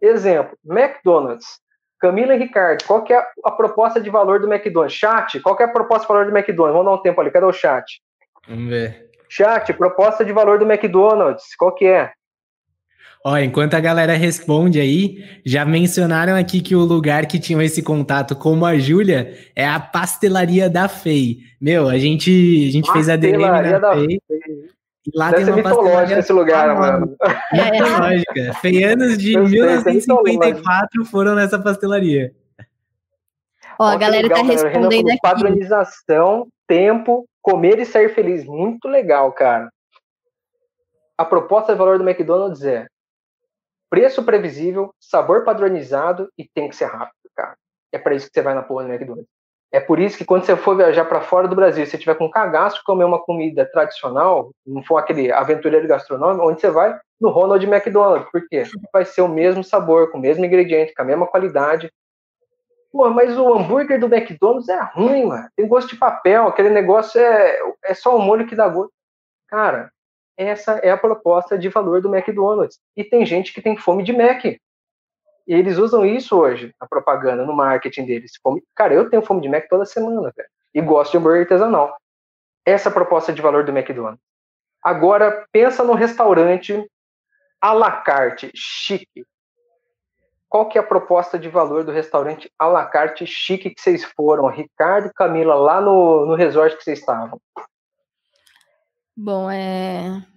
Exemplo, McDonald's. Camila e Ricardo, qual que é a proposta de valor do McDonald's? Chat, qual que é a proposta de valor do McDonald's? Vamos dar um tempo ali, cadê o chat? Vamos ver. Chat, proposta de valor do McDonald's, qual que é? Ó, enquanto a galera responde aí, já mencionaram aqui que o lugar que tinham esse contato com a Júlia é a pastelaria da FEI. Meu, a gente, a gente fez a DM na da FEI. E lá Deve tem uma pastelaria esse lugar, mano. (laughs) Mitológica. Feianos de 1954 foram nessa pastelaria. Ó, a galera tá legal, tá respondendo aqui. Padronização, tempo, comer e sair feliz. Muito legal, cara. A proposta de valor do McDonald's é preço previsível, sabor padronizado e tem que ser rápido, cara. É para isso que você vai na porra do McDonald's. É por isso que quando você for viajar para fora do Brasil, se você tiver com cagaço comer uma comida tradicional, não for aquele aventureiro gastronômico, onde você vai? No Ronald McDonald. Por quê? (laughs) Vai ser o mesmo sabor, com o mesmo ingrediente, com a mesma qualidade, Pô, mas o hambúrguer do McDonald's é ruim, mano. Tem gosto de papel, aquele negócio é, é só o molho que dá gosto. Cara, essa é a proposta de valor do McDonald's. E tem gente que tem fome de Mac. E eles usam isso hoje, a propaganda, no marketing deles. Fome... Cara, eu tenho fome de Mac toda semana, cara. E gosto de hambúrguer artesanal. Essa é a proposta de valor do McDonald's. Agora, pensa no restaurante à la carte, chique, qual que é a proposta de valor do restaurante à la carte chique que vocês foram, Ricardo e Camila, lá no, no resort que vocês estavam? Bom, é...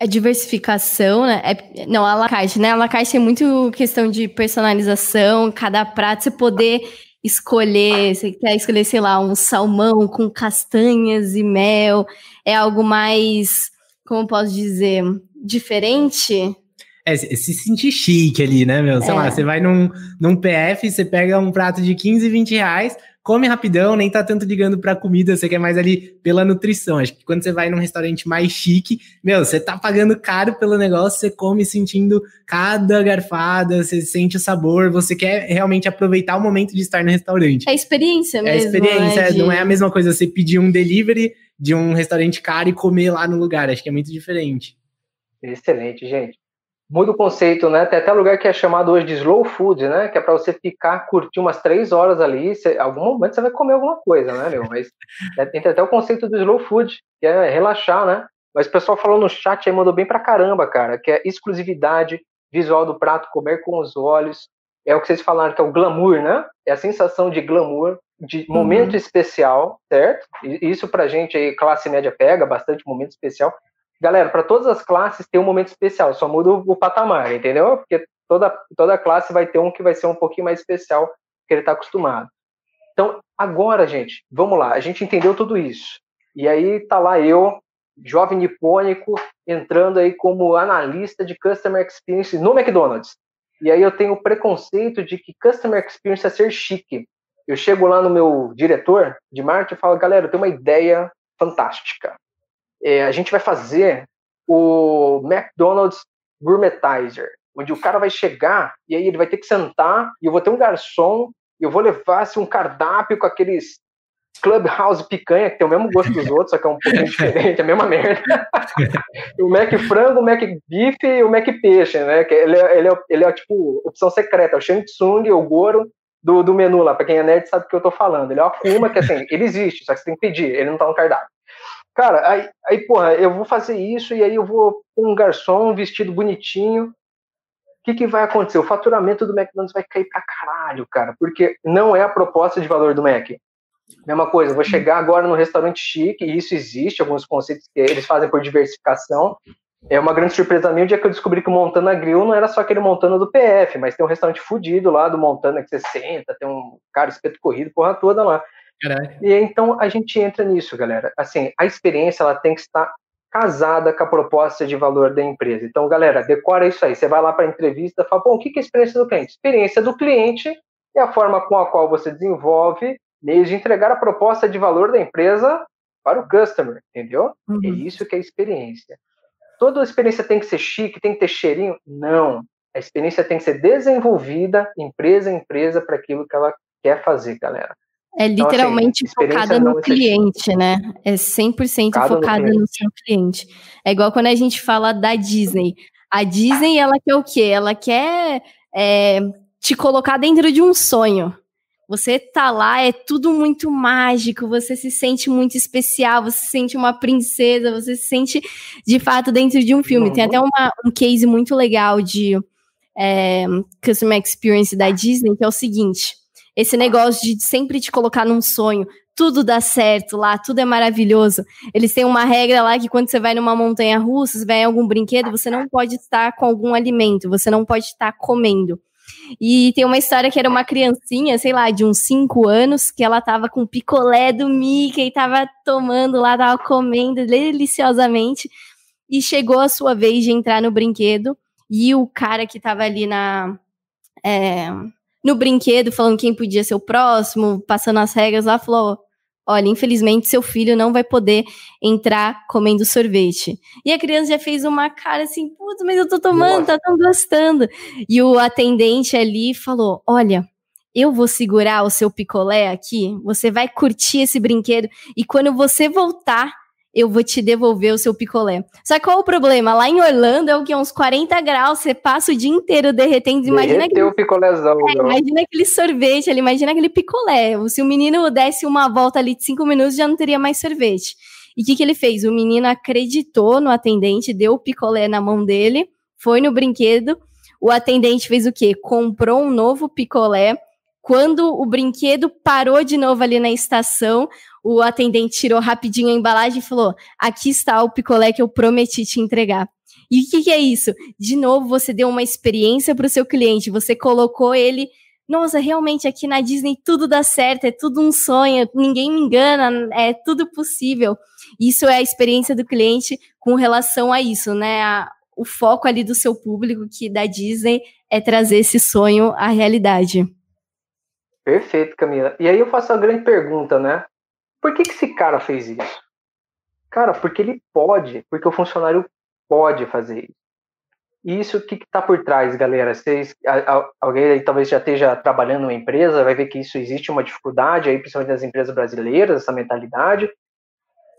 É diversificação, né? É, não, a la carte, né? A la carte é muito questão de personalização, cada prato você poder escolher, você quer escolher, sei lá, um salmão com castanhas e mel, é algo mais, como posso dizer, diferente? É, se sentir chique ali, né, meu? Sei é. lá, você vai num, num PF, você pega um prato de 15, 20 reais, come rapidão, nem tá tanto ligando pra comida, você quer mais ali pela nutrição. Acho que quando você vai num restaurante mais chique, meu, você tá pagando caro pelo negócio, você come sentindo cada garfada, você sente o sabor, você quer realmente aproveitar o momento de estar no restaurante. É experiência mesmo. É experiência, né, de... não é a mesma coisa você pedir um delivery de um restaurante caro e comer lá no lugar. Acho que é muito diferente. Excelente, gente muda o conceito, né? Tem até lugar que é chamado hoje de slow food, né? Que é para você ficar, curtir umas três horas ali. Você, algum momento você vai comer alguma coisa, né, meu? Mas é, tem até o conceito do slow food, que é relaxar, né? Mas o pessoal falou no chat aí, mandou bem pra caramba, cara, que é exclusividade, visual do prato, comer com os olhos. É o que vocês falaram, que é o glamour, né? É a sensação de glamour, de momento uhum. especial, certo? E isso pra gente aí, classe média pega bastante momento especial. Galera, para todas as classes tem um momento especial, só muda o, patamar, entendeu? Porque toda, toda classe vai ter um que vai ser um pouquinho mais especial que ele está acostumado. Então, agora, gente, vamos lá, a gente entendeu tudo isso. E aí tá lá eu, jovem nipônico entrando aí como analista de Customer Experience no McDonald's. E aí eu tenho o preconceito de que Customer Experience é ser chique. Eu chego lá no meu diretor de marketing e falo, galera, eu tenho uma ideia fantástica. É, a gente vai fazer o McDonald's Gourmetizer, onde o cara vai chegar e aí ele vai ter que sentar e eu vou ter um garçom e eu vou levar assim, um cardápio com aqueles Clubhouse picanha, que tem o mesmo gosto dos (laughs) outros, só que é um pouquinho diferente, a mesma merda. (laughs) o Mac frango, o Mac bife e o Mac peixe, né? Que ele, é, ele, é, ele é tipo opção secreta, é o Shang Tsung, o Goro do, do menu lá. Pra quem é nerd sabe o que eu tô falando. Ele é uma Akuma, que assim, ele existe, só que você tem que pedir, ele não tá no cardápio. Cara, aí, aí, porra, eu vou fazer isso e aí eu vou um garçom, vestido bonitinho. O que, que vai acontecer? O faturamento do McDonald's vai cair pra caralho, cara, porque não é a proposta de valor do Mac. Mesma coisa, vou chegar agora no restaurante chique, e isso existe, alguns conceitos que eles fazem por diversificação. É uma grande surpresa minha o dia que eu descobri que o Montana Grill não era só aquele Montana do PF, mas tem um restaurante fudido lá do Montana que você senta, tem um cara espeto corrido, porra toda lá. Caralho. E então a gente entra nisso, galera. Assim, a experiência ela tem que estar casada com a proposta de valor da empresa. Então, galera, decora isso aí. Você vai lá para a entrevista e fala, bom, o que é a experiência do cliente? Experiência do cliente é a forma com a qual você desenvolve meios de entregar a proposta de valor da empresa para o customer, entendeu? É uhum. É isso que é experiência. Toda experiência tem que ser chique, tem que ter cheirinho? Não. A experiência tem que ser desenvolvida, empresa a empresa, para aquilo que ela quer fazer, galera. É literalmente então, assim, focada no cliente, né? É 100% focada, focada no, no seu cliente. É igual quando a gente fala da Disney. A Disney, ela quer o quê? Ela quer é, te colocar dentro de um sonho. Você tá lá, é tudo muito mágico, você se sente muito especial, você se sente uma princesa, você se sente de fato dentro de um filme. Uhum. Tem até uma, um case muito legal de é, Customer Experience da Disney, que é o seguinte: esse negócio de sempre te colocar num sonho, tudo dá certo lá, tudo é maravilhoso. Eles têm uma regra lá que quando você vai numa montanha russa, você vai em algum brinquedo, você não pode estar com algum alimento, você não pode estar comendo. E tem uma história que era uma criancinha, sei lá, de uns 5 anos, que ela tava com picolé do Mickey, tava tomando lá, tava comendo deliciosamente. E chegou a sua vez de entrar no brinquedo. E o cara que tava ali na. É, no brinquedo, falando quem podia ser o próximo, passando as regras lá, falou: olha, infelizmente seu filho não vai poder entrar comendo sorvete. E a criança já fez uma cara assim, putz, mas eu tô tomando, Nossa. tá tão gostando. E o atendente ali falou, olha, eu vou segurar o seu picolé aqui, você vai curtir esse brinquedo e quando você voltar, eu vou te devolver o seu picolé. Só que qual o problema? Lá em Orlando é o que? Uns 40 graus, você passa o dia inteiro derretendo. Imagina aquele, o picolézão. É, imagina aquele sorvete ali, imagina aquele picolé. Se o menino desse uma volta ali de cinco minutos, já não teria mais sorvete. E o que, que ele fez? O menino acreditou no atendente, deu o picolé na mão dele, foi no brinquedo. O atendente fez o quê? Comprou um novo picolé. Quando o brinquedo parou de novo ali na estação, o atendente tirou rapidinho a embalagem e falou: Aqui está o picolé que eu prometi te entregar. E o que, que é isso? De novo, você deu uma experiência para o seu cliente, você colocou ele. Nossa, realmente aqui na Disney tudo dá certo, é tudo um sonho, ninguém me engana, é tudo possível. Isso é a experiência do cliente com relação a isso, né? A, o foco ali do seu público, que da Disney, é trazer esse sonho à realidade. Perfeito, Camila. E aí eu faço a grande pergunta, né? Por que, que esse cara fez isso? Cara, porque ele pode, porque o funcionário pode fazer isso. E isso o que está por trás, galera? Vocês, alguém aí talvez já esteja trabalhando numa empresa, vai ver que isso existe uma dificuldade aí, principalmente nas empresas brasileiras, essa mentalidade.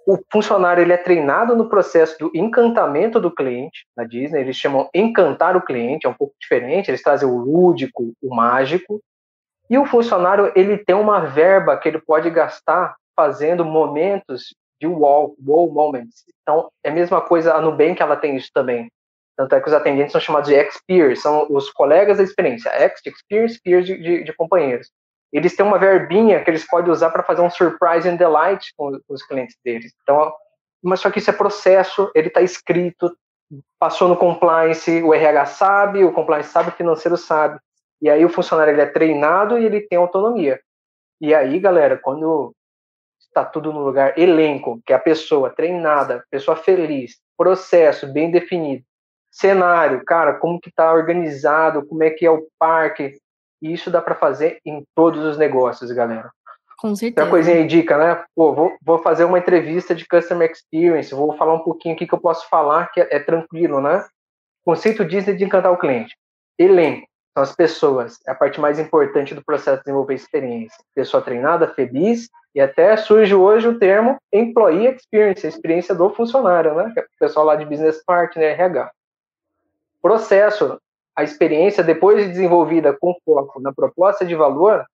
O funcionário ele é treinado no processo do encantamento do cliente na Disney. Eles chamam encantar o cliente, é um pouco diferente. Eles trazem o lúdico, o mágico. E o funcionário ele tem uma verba que ele pode gastar fazendo momentos de wall, wall moments. Então, é a mesma coisa, a Nubank ela tem isso também. Tanto é que os atendentes são chamados de ex-peers, são os colegas da experiência, ex experience, peers de, de, de, companheiros. Eles têm uma verbinha que eles podem usar para fazer um surprise and delight com, com os clientes deles. Então, mas só que isso é processo, ele está escrito, passou no compliance, o RH sabe, o compliance sabe, o financeiro sabe. E aí o funcionário ele é treinado e ele tem autonomia. E aí, galera, quando está tudo no lugar. Elenco, que é a pessoa treinada, pessoa feliz, processo bem definido, cenário, cara, como que está organizado, como é que é o parque. E isso dá para fazer em todos os negócios, galera. Com certeza. Uma coisinha aí, dica, né? Pô, vou, vou fazer uma entrevista de Customer Experience, vou falar um pouquinho aqui que eu posso falar, que é, é tranquilo, né? Conceito Disney de encantar o cliente. Elenco, são as pessoas, é a parte mais importante do processo de desenvolver experiência. Pessoa treinada, feliz, e até surge hoje o termo Employee Experience, a experiência do funcionário, né? Que é o pessoal lá de Business Partner, RH. Processo, a experiência depois de desenvolvida com foco na proposta de valor,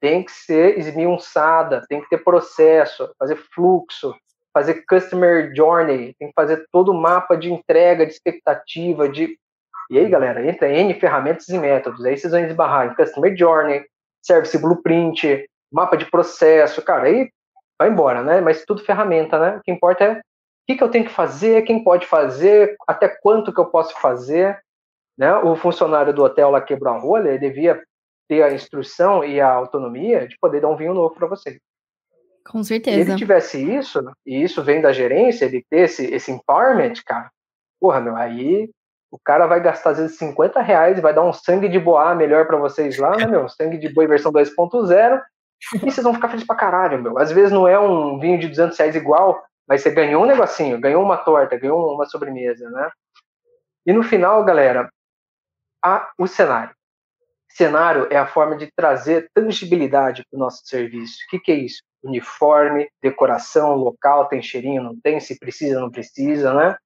tem que ser esmiuçada, tem que ter processo, fazer fluxo, fazer customer journey, tem que fazer todo o mapa de entrega, de expectativa, de e aí, galera, entra N ferramentas e métodos. Aí vocês vão esbarrar em Customer Journey, Service Blueprint, mapa de processo. Cara, aí vai embora, né? Mas tudo ferramenta, né? O que importa é o que, que eu tenho que fazer, quem pode fazer, até quanto que eu posso fazer. Né? O funcionário do hotel lá quebrou a rolha, ele devia ter a instrução e a autonomia de poder dar um vinho novo para você. Com certeza. Se ele tivesse isso, e isso vem da gerência, ele ter esse, esse empowerment, cara, porra, meu, aí o cara vai gastar às vezes 50 reais e vai dar um sangue de boa melhor para vocês lá, né, meu? Sangue de boi versão 2.0. E vocês vão ficar felizes pra caralho, meu. Às vezes não é um vinho de 200 reais igual, mas você ganhou um negocinho, ganhou uma torta, ganhou uma sobremesa, né? E no final, galera, a, o cenário. Cenário é a forma de trazer tangibilidade para o nosso serviço. O que, que é isso? Uniforme, decoração, local, tem cheirinho, não tem, se precisa, não precisa, né?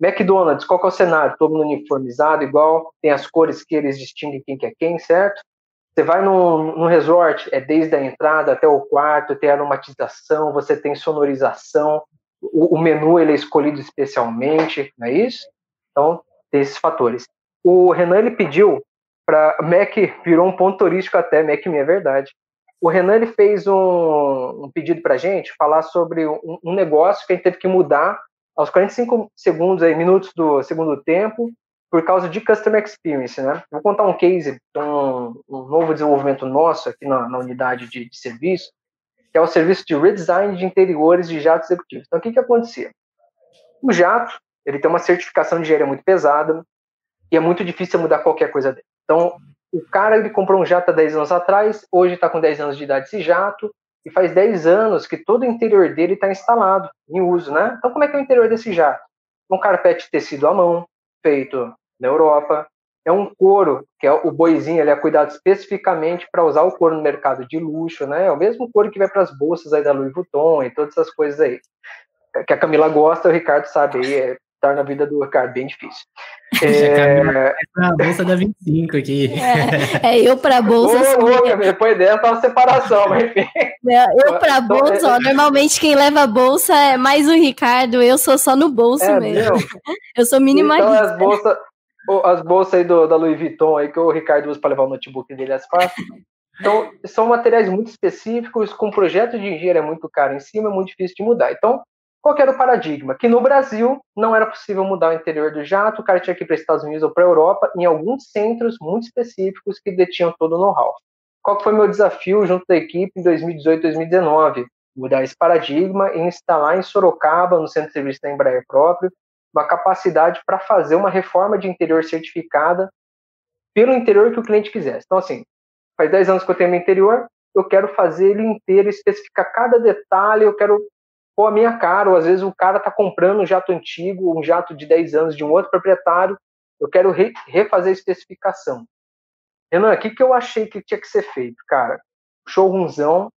McDonald's, qual é o cenário? Todo mundo uniformizado, igual, tem as cores que eles distinguem quem que é quem, certo? Você vai no, no resort, é desde a entrada até o quarto, tem aromatização, você tem sonorização, o, o menu ele é escolhido especialmente, não é isso? Então, tem esses fatores. O Renan ele pediu para Mac virou um ponto turístico até Mac é verdade. O Renan ele fez um, um pedido para gente falar sobre um, um, negócio que a gente teve que mudar aos 45 segundos, aí, minutos do segundo tempo, por causa de Customer Experience, né? Vou contar um case um, um novo desenvolvimento nosso aqui na, na unidade de, de, serviço, que é o serviço de redesign de interiores de jatos executivos. Então, o que que acontecia? O jato, ele tem uma certificação de engenharia muito pesada e é muito difícil mudar qualquer coisa dele. Então, o cara, ele comprou um jato há 10 anos atrás, hoje está com 10 anos de idade esse jato, e faz 10 anos que todo o interior dele está instalado, em uso, né? Então, como é que é o interior desse jato? Um carpete tecido à mão, feito na Europa. É um couro, que é o boizinho, ele é cuidado especificamente para usar o couro no mercado de luxo, né? É o mesmo couro que vai para as bolsas aí da Louis Vuitton e todas essas coisas aí. Que a Camila gosta, o Ricardo sabe aí, é torna a vida do Ricardo bem difícil. (laughs) É... a bolsa da 25 aqui. É, é eu para bolsa. Ô, assim, depois dessa tá uma separação, mas enfim. Eu para bolsa, ó, normalmente quem leva bolsa é mais o Ricardo, eu sou só no bolso é, mesmo. Meu? Eu sou minimalista. Então as bolsas, as bolsas aí do, da Louis Vuitton aí que o Ricardo usa para levar o notebook dele às partes. Então, são materiais muito específicos, com projeto de engenharia muito caro em cima, é muito difícil de mudar. Então, qual era o paradigma? Que no Brasil não era possível mudar o interior do jato, o cara tinha que ir para os Estados Unidos ou para a Europa, em alguns centros muito específicos que detinham todo o know-how. Qual foi meu desafio junto da equipe em 2018 2019? Mudar esse paradigma e instalar em Sorocaba, no centro de serviço da Embraer próprio, uma capacidade para fazer uma reforma de interior certificada pelo interior que o cliente quisesse. Então, assim, faz 10 anos que eu tenho meu interior, eu quero fazer ele inteiro, especificar cada detalhe, eu quero pô, a minha cara, ou às vezes o cara tá comprando um jato antigo, um jato de 10 anos de um outro proprietário, eu quero re refazer a especificação. Renan, o que, que eu achei que tinha que ser feito, cara? Showroomzão,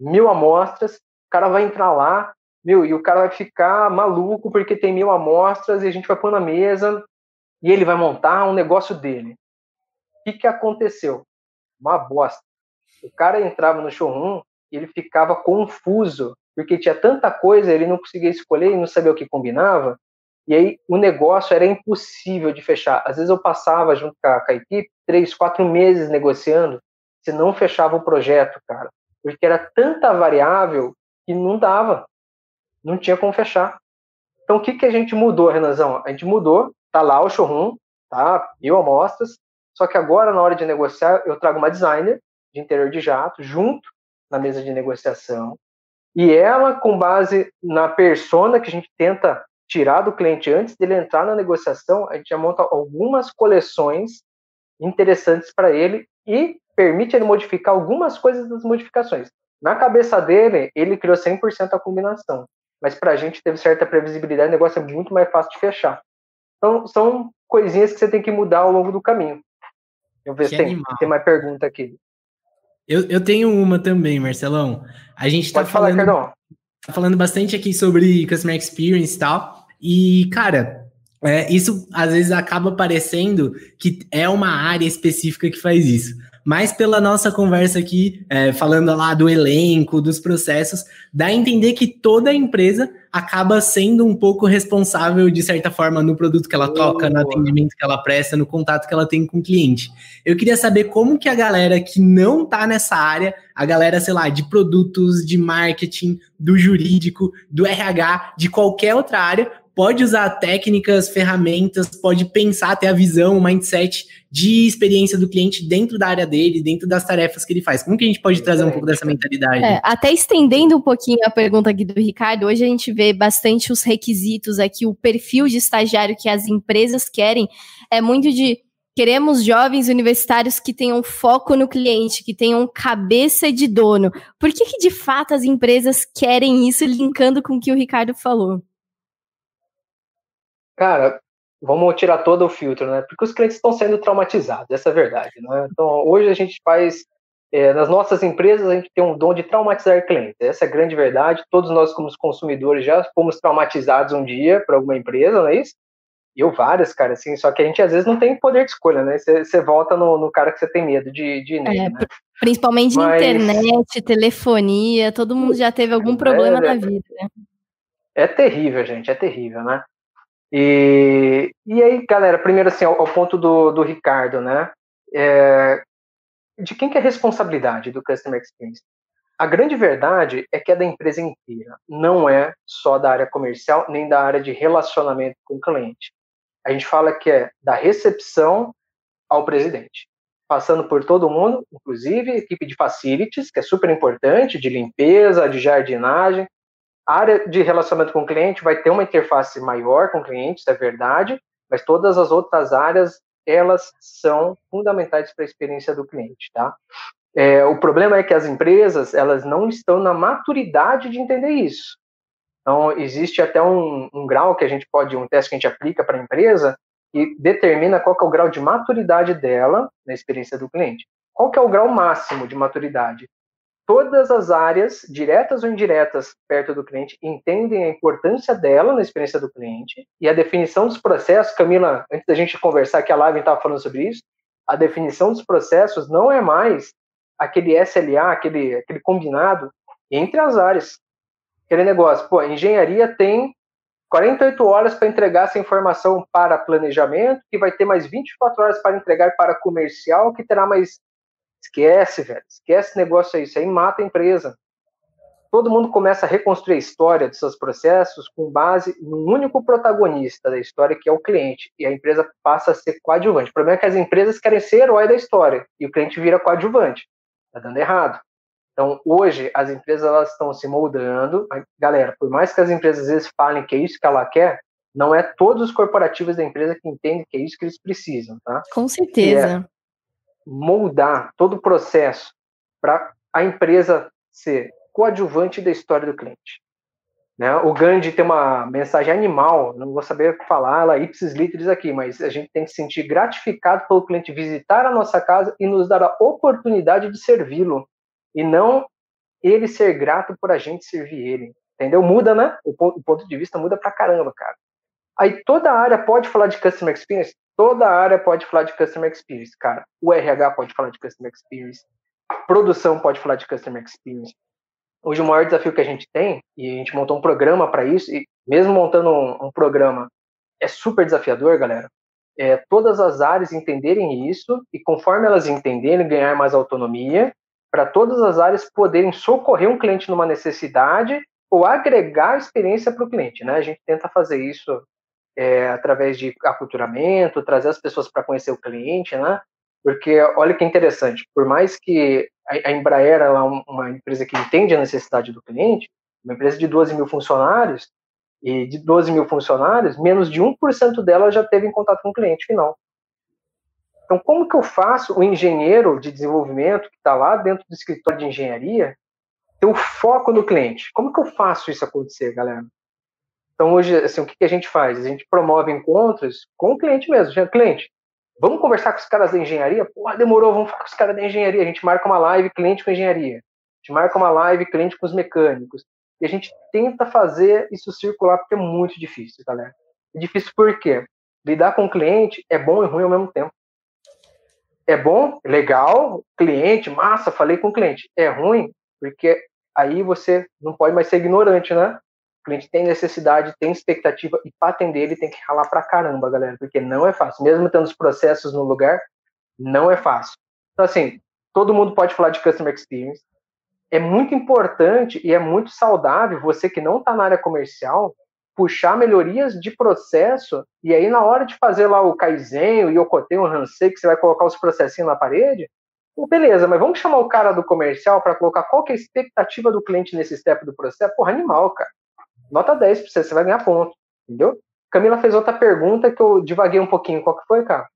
mil amostras, o cara vai entrar lá, meu, e o cara vai ficar maluco porque tem mil amostras e a gente vai pôr na mesa e ele vai montar um negócio dele. O que, que aconteceu? Uma bosta. O cara entrava no showroom e ele ficava confuso porque tinha tanta coisa, ele não conseguia escolher e não sabia o que combinava, e aí o negócio era impossível de fechar. Às vezes eu passava junto com a, com a equipe três, quatro meses negociando, se não fechava o projeto, cara, porque era tanta variável que não dava, não tinha como fechar. Então o que, que a gente mudou, Renanzão? A gente mudou, tá lá o showroom, tá, mil amostras, só que agora na hora de negociar eu trago uma designer de interior de jato junto na mesa de negociação, E ela, com base na persona que a gente tenta tirar do cliente antes dele entrar na negociação, a gente já monta algumas coleções interessantes para ele e permite ele modificar algumas coisas das modificações. Na cabeça dele, ele criou 100% a combinação, mas para a gente teve certa previsibilidade, o negócio é muito mais fácil de fechar. Então, são coisinhas que você tem que mudar ao longo do caminho. Eu ver se tem, tem, mais pergunta aqui. Eu, eu tenho uma também, Marcelão. A gente está falando, falar, tá falando bastante aqui sobre Customer Experience e tal. E, cara, é, isso às vezes acaba parecendo que é uma área específica que faz isso mas pela nossa conversa aqui, é, falando lá do elenco, dos processos, dá a entender que toda empresa acaba sendo um pouco responsável, de certa forma, no produto que ela toca, no atendimento que ela presta, no contato que ela tem com o cliente. Eu queria saber como que a galera que não tá nessa área, a galera, sei lá, de produtos, de marketing, do jurídico, do RH, de qualquer outra área, pode usar técnicas, ferramentas, pode pensar, ter a visão, o mindset de experiência do cliente dentro da área dele, dentro das tarefas que ele faz. Como que a gente pode trazer um pouco dessa mentalidade? É, até estendendo um pouquinho a pergunta aqui do Ricardo, hoje a gente vê bastante os requisitos aqui, o perfil de estagiário que as empresas querem é muito de Queremos jovens universitários que tenham foco no cliente, que tenham cabeça de dono. Por que, que de fato as empresas querem isso, linkando com o que o Ricardo falou? Cara, vamos tirar todo o filtro, né? Porque os clientes estão sendo traumatizados, essa é a verdade, né? Então, hoje a gente faz, é, nas nossas empresas, a gente tem um dom de traumatizar clientes, essa é a grande verdade. Todos nós, como consumidores, já fomos traumatizados um dia por alguma empresa, não é isso? E eu várias, cara, assim, só que a gente às vezes não tem poder de escolha, né? Você volta no, no, cara que você tem medo de, de ir nele, é, né? Principalmente Mas... internet, telefonia, todo mundo já teve algum problema é, na vida, né? É terrível, gente, é terrível, né? E, e aí, galera, primeiro assim, ao, ao ponto do, do Ricardo, né? É, de quem que é a responsabilidade do Customer Experience? A grande verdade é que é da empresa inteira, não é só da área comercial, nem da área de relacionamento com o cliente. A gente fala que é da recepção ao presidente, passando por todo mundo, inclusive equipe de facilities, que é super importante, de limpeza, de jardinagem, área de relacionamento com o cliente vai ter uma interface maior com o cliente, isso é verdade, mas todas as outras áreas, elas são fundamentais para a experiência do cliente, tá? É, o problema é que as empresas, elas não estão na maturidade de entender isso. Então, existe até um, um grau que a gente pode, um teste que a gente aplica para a empresa, e determina qual é o grau de maturidade dela na experiência do cliente. Qual que é o grau máximo de maturidade? Todas as áreas, diretas ou indiretas, perto do cliente, entendem a importância dela na experiência do cliente e a definição dos processos. Camila, antes da gente conversar que a live estava falando sobre isso, a definição dos processos não é mais aquele SLA, aquele, aquele combinado entre as áreas. Aquele negócio, pô, engenharia tem 48 horas para entregar essa informação para planejamento, que vai ter mais 24 horas para entregar para comercial, que terá mais Esquece, velho. Esquece esse negócio aí. Isso aí mata a empresa. Todo mundo começa a reconstruir a história dos seus processos com base num único protagonista da história, que é o cliente. E a empresa passa a ser coadjuvante. O problema é que as empresas querem ser herói da história e o cliente vira coadjuvante. Tá dando errado. Então, hoje, as empresas elas estão se moldando. Galera, por mais que as empresas às vezes falem que é isso que ela quer, não é todos os corporativos da empresa que entendem que é isso que eles precisam, tá? Com certeza moldar todo o processo para a empresa ser coadjuvante da história do cliente. Né? O Gandhi tem uma mensagem animal, não vou saber falar ela ipsis literis aqui, mas a gente tem que se sentir gratificado pelo cliente visitar a nossa casa e nos dar a oportunidade de servi-lo, e não ele ser grato por a gente servir ele. Entendeu? Muda, né? O ponto de vista muda pra caramba, cara. Aí toda a área pode falar de Customer Experience? Toda a área pode falar de Customer Experience, cara. O RH pode falar de Customer Experience. Produção pode falar de Customer Experience. Hoje o maior desafio que a gente tem, e a gente montou um programa para isso, e mesmo montando um, um, programa, é super desafiador, galera. É, todas as áreas entenderem isso e conforme elas entenderem, ganhar mais autonomia, para todas as áreas poderem socorrer um cliente numa necessidade ou agregar experiência para o cliente, né? A gente tenta fazer isso é, através de aculturamento, trazer as pessoas para conhecer o cliente, né? Porque olha que interessante, por mais que a Embraer é uma empresa que entende a necessidade do cliente, Uma empresa de 12 mil funcionários, e de 12 mil funcionários, menos de 1% dela já teve em contato com o cliente final. Então, como que eu faço o engenheiro de desenvolvimento que está lá dentro do escritório de engenharia ter o foco no cliente? Como que eu faço isso acontecer, galera? Então, hoje, assim, o que, a gente faz? A gente promove encontros com o cliente mesmo. Cliente, vamos conversar com os caras da engenharia? Pô, demorou, vamos falar com os caras da engenharia. A gente marca uma live cliente com engenharia. A gente marca uma live cliente com os mecânicos. E a gente tenta fazer isso circular porque é muito difícil, galera. É difícil por quê? Lidar com o cliente é bom e ruim ao mesmo tempo. É bom, legal, cliente, massa, falei com o cliente. É ruim, porque aí você não pode mais ser ignorante, né? O cliente tem necessidade, tem expectativa, e para atender ele tem que ralar pra caramba, galera, porque não é fácil. Mesmo tendo os processos no lugar, não é fácil. Então, assim, todo mundo pode falar de customer experience, é muito importante e é muito saudável você que não está na área comercial puxar melhorias de processo e aí na hora de fazer lá o Kaizen, o Yokoten, o Hansei, que você vai colocar os processinhos na parede, beleza, mas vamos chamar o cara do comercial para colocar qual que é a expectativa do cliente nesse step do processo? Porra, animal, cara. Nota 10 para você, você vai ganhar ponto, entendeu? Camila fez outra pergunta que eu divaguei um pouquinho. Qual que foi, cara?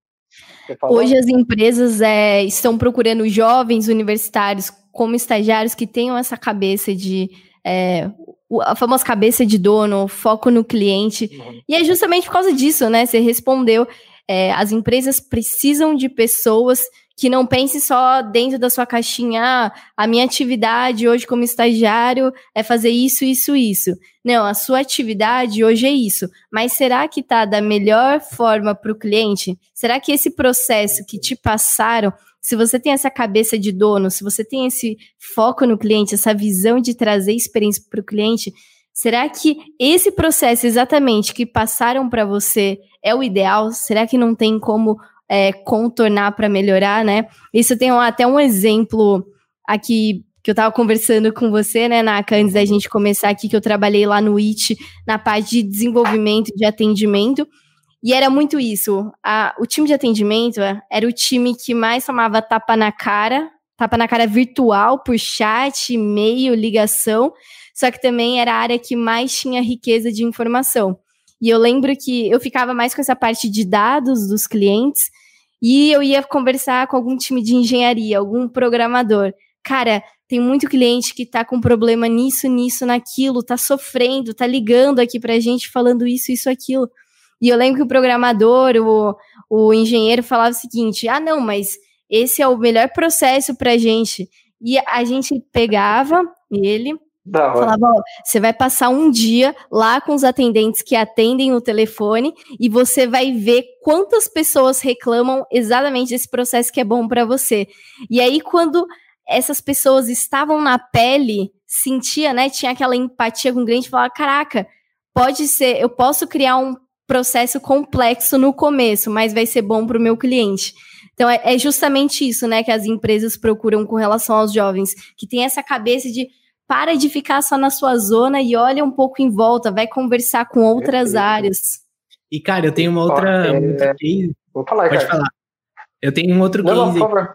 Hoje as empresas é, estão procurando jovens universitários como estagiários que tenham essa cabeça de é, a famosa cabeça de dono, foco no cliente. E é justamente por causa disso, né? Você respondeu. É, as empresas precisam de pessoas que não pense só dentro da sua caixinha, ah, a minha atividade hoje como estagiário é fazer isso, isso, isso. Não, a sua atividade hoje é isso. Mas será que está da melhor forma para o cliente? Será que esse processo que te passaram se você tem essa cabeça de dono, se você tem esse foco no cliente, essa visão de trazer experiência para o cliente, será que esse processo exatamente que passaram para você é o ideal? Será que não tem como é, contornar para melhorar, né? Isso tem até um exemplo aqui que eu estava conversando com você, né, Naka, antes da gente começar aqui, que eu trabalhei lá no IT na parte de desenvolvimento de atendimento. E era muito isso. A, o time de atendimento era o time que mais tomava tapa na cara, tapa na cara virtual, por chat, e-mail, ligação, só que também era a área que mais tinha riqueza de informação. E eu lembro que eu ficava mais com essa parte de dados dos clientes e eu ia conversar com algum time de engenharia, algum programador. Cara, tem muito cliente que tá com problema nisso, nisso, naquilo, tá sofrendo, tá ligando aqui pra gente falando isso, isso, aquilo. E eu lembro que o programador, o, o engenheiro falava o seguinte: ah, não, mas esse é o melhor processo para gente. E a gente pegava ele, falava: ó, você vai passar um dia lá com os atendentes que atendem o telefone e você vai ver quantas pessoas reclamam exatamente desse processo que é bom para você. E aí, quando essas pessoas estavam na pele, sentia, né? Tinha aquela empatia com o cliente, falava: caraca, pode ser, eu posso criar um processo complexo no começo, mas vai ser bom para o meu cliente. Então, é, é, justamente isso, né, que as empresas procuram com relação aos jovens, que tem essa cabeça de para de ficar só na sua zona e olha um pouco em volta, vai conversar com outras é, áreas. E, cara, eu tenho uma outra. É... case. Vou falar, Pode cara. falar. Eu tenho um outro não, case. Não,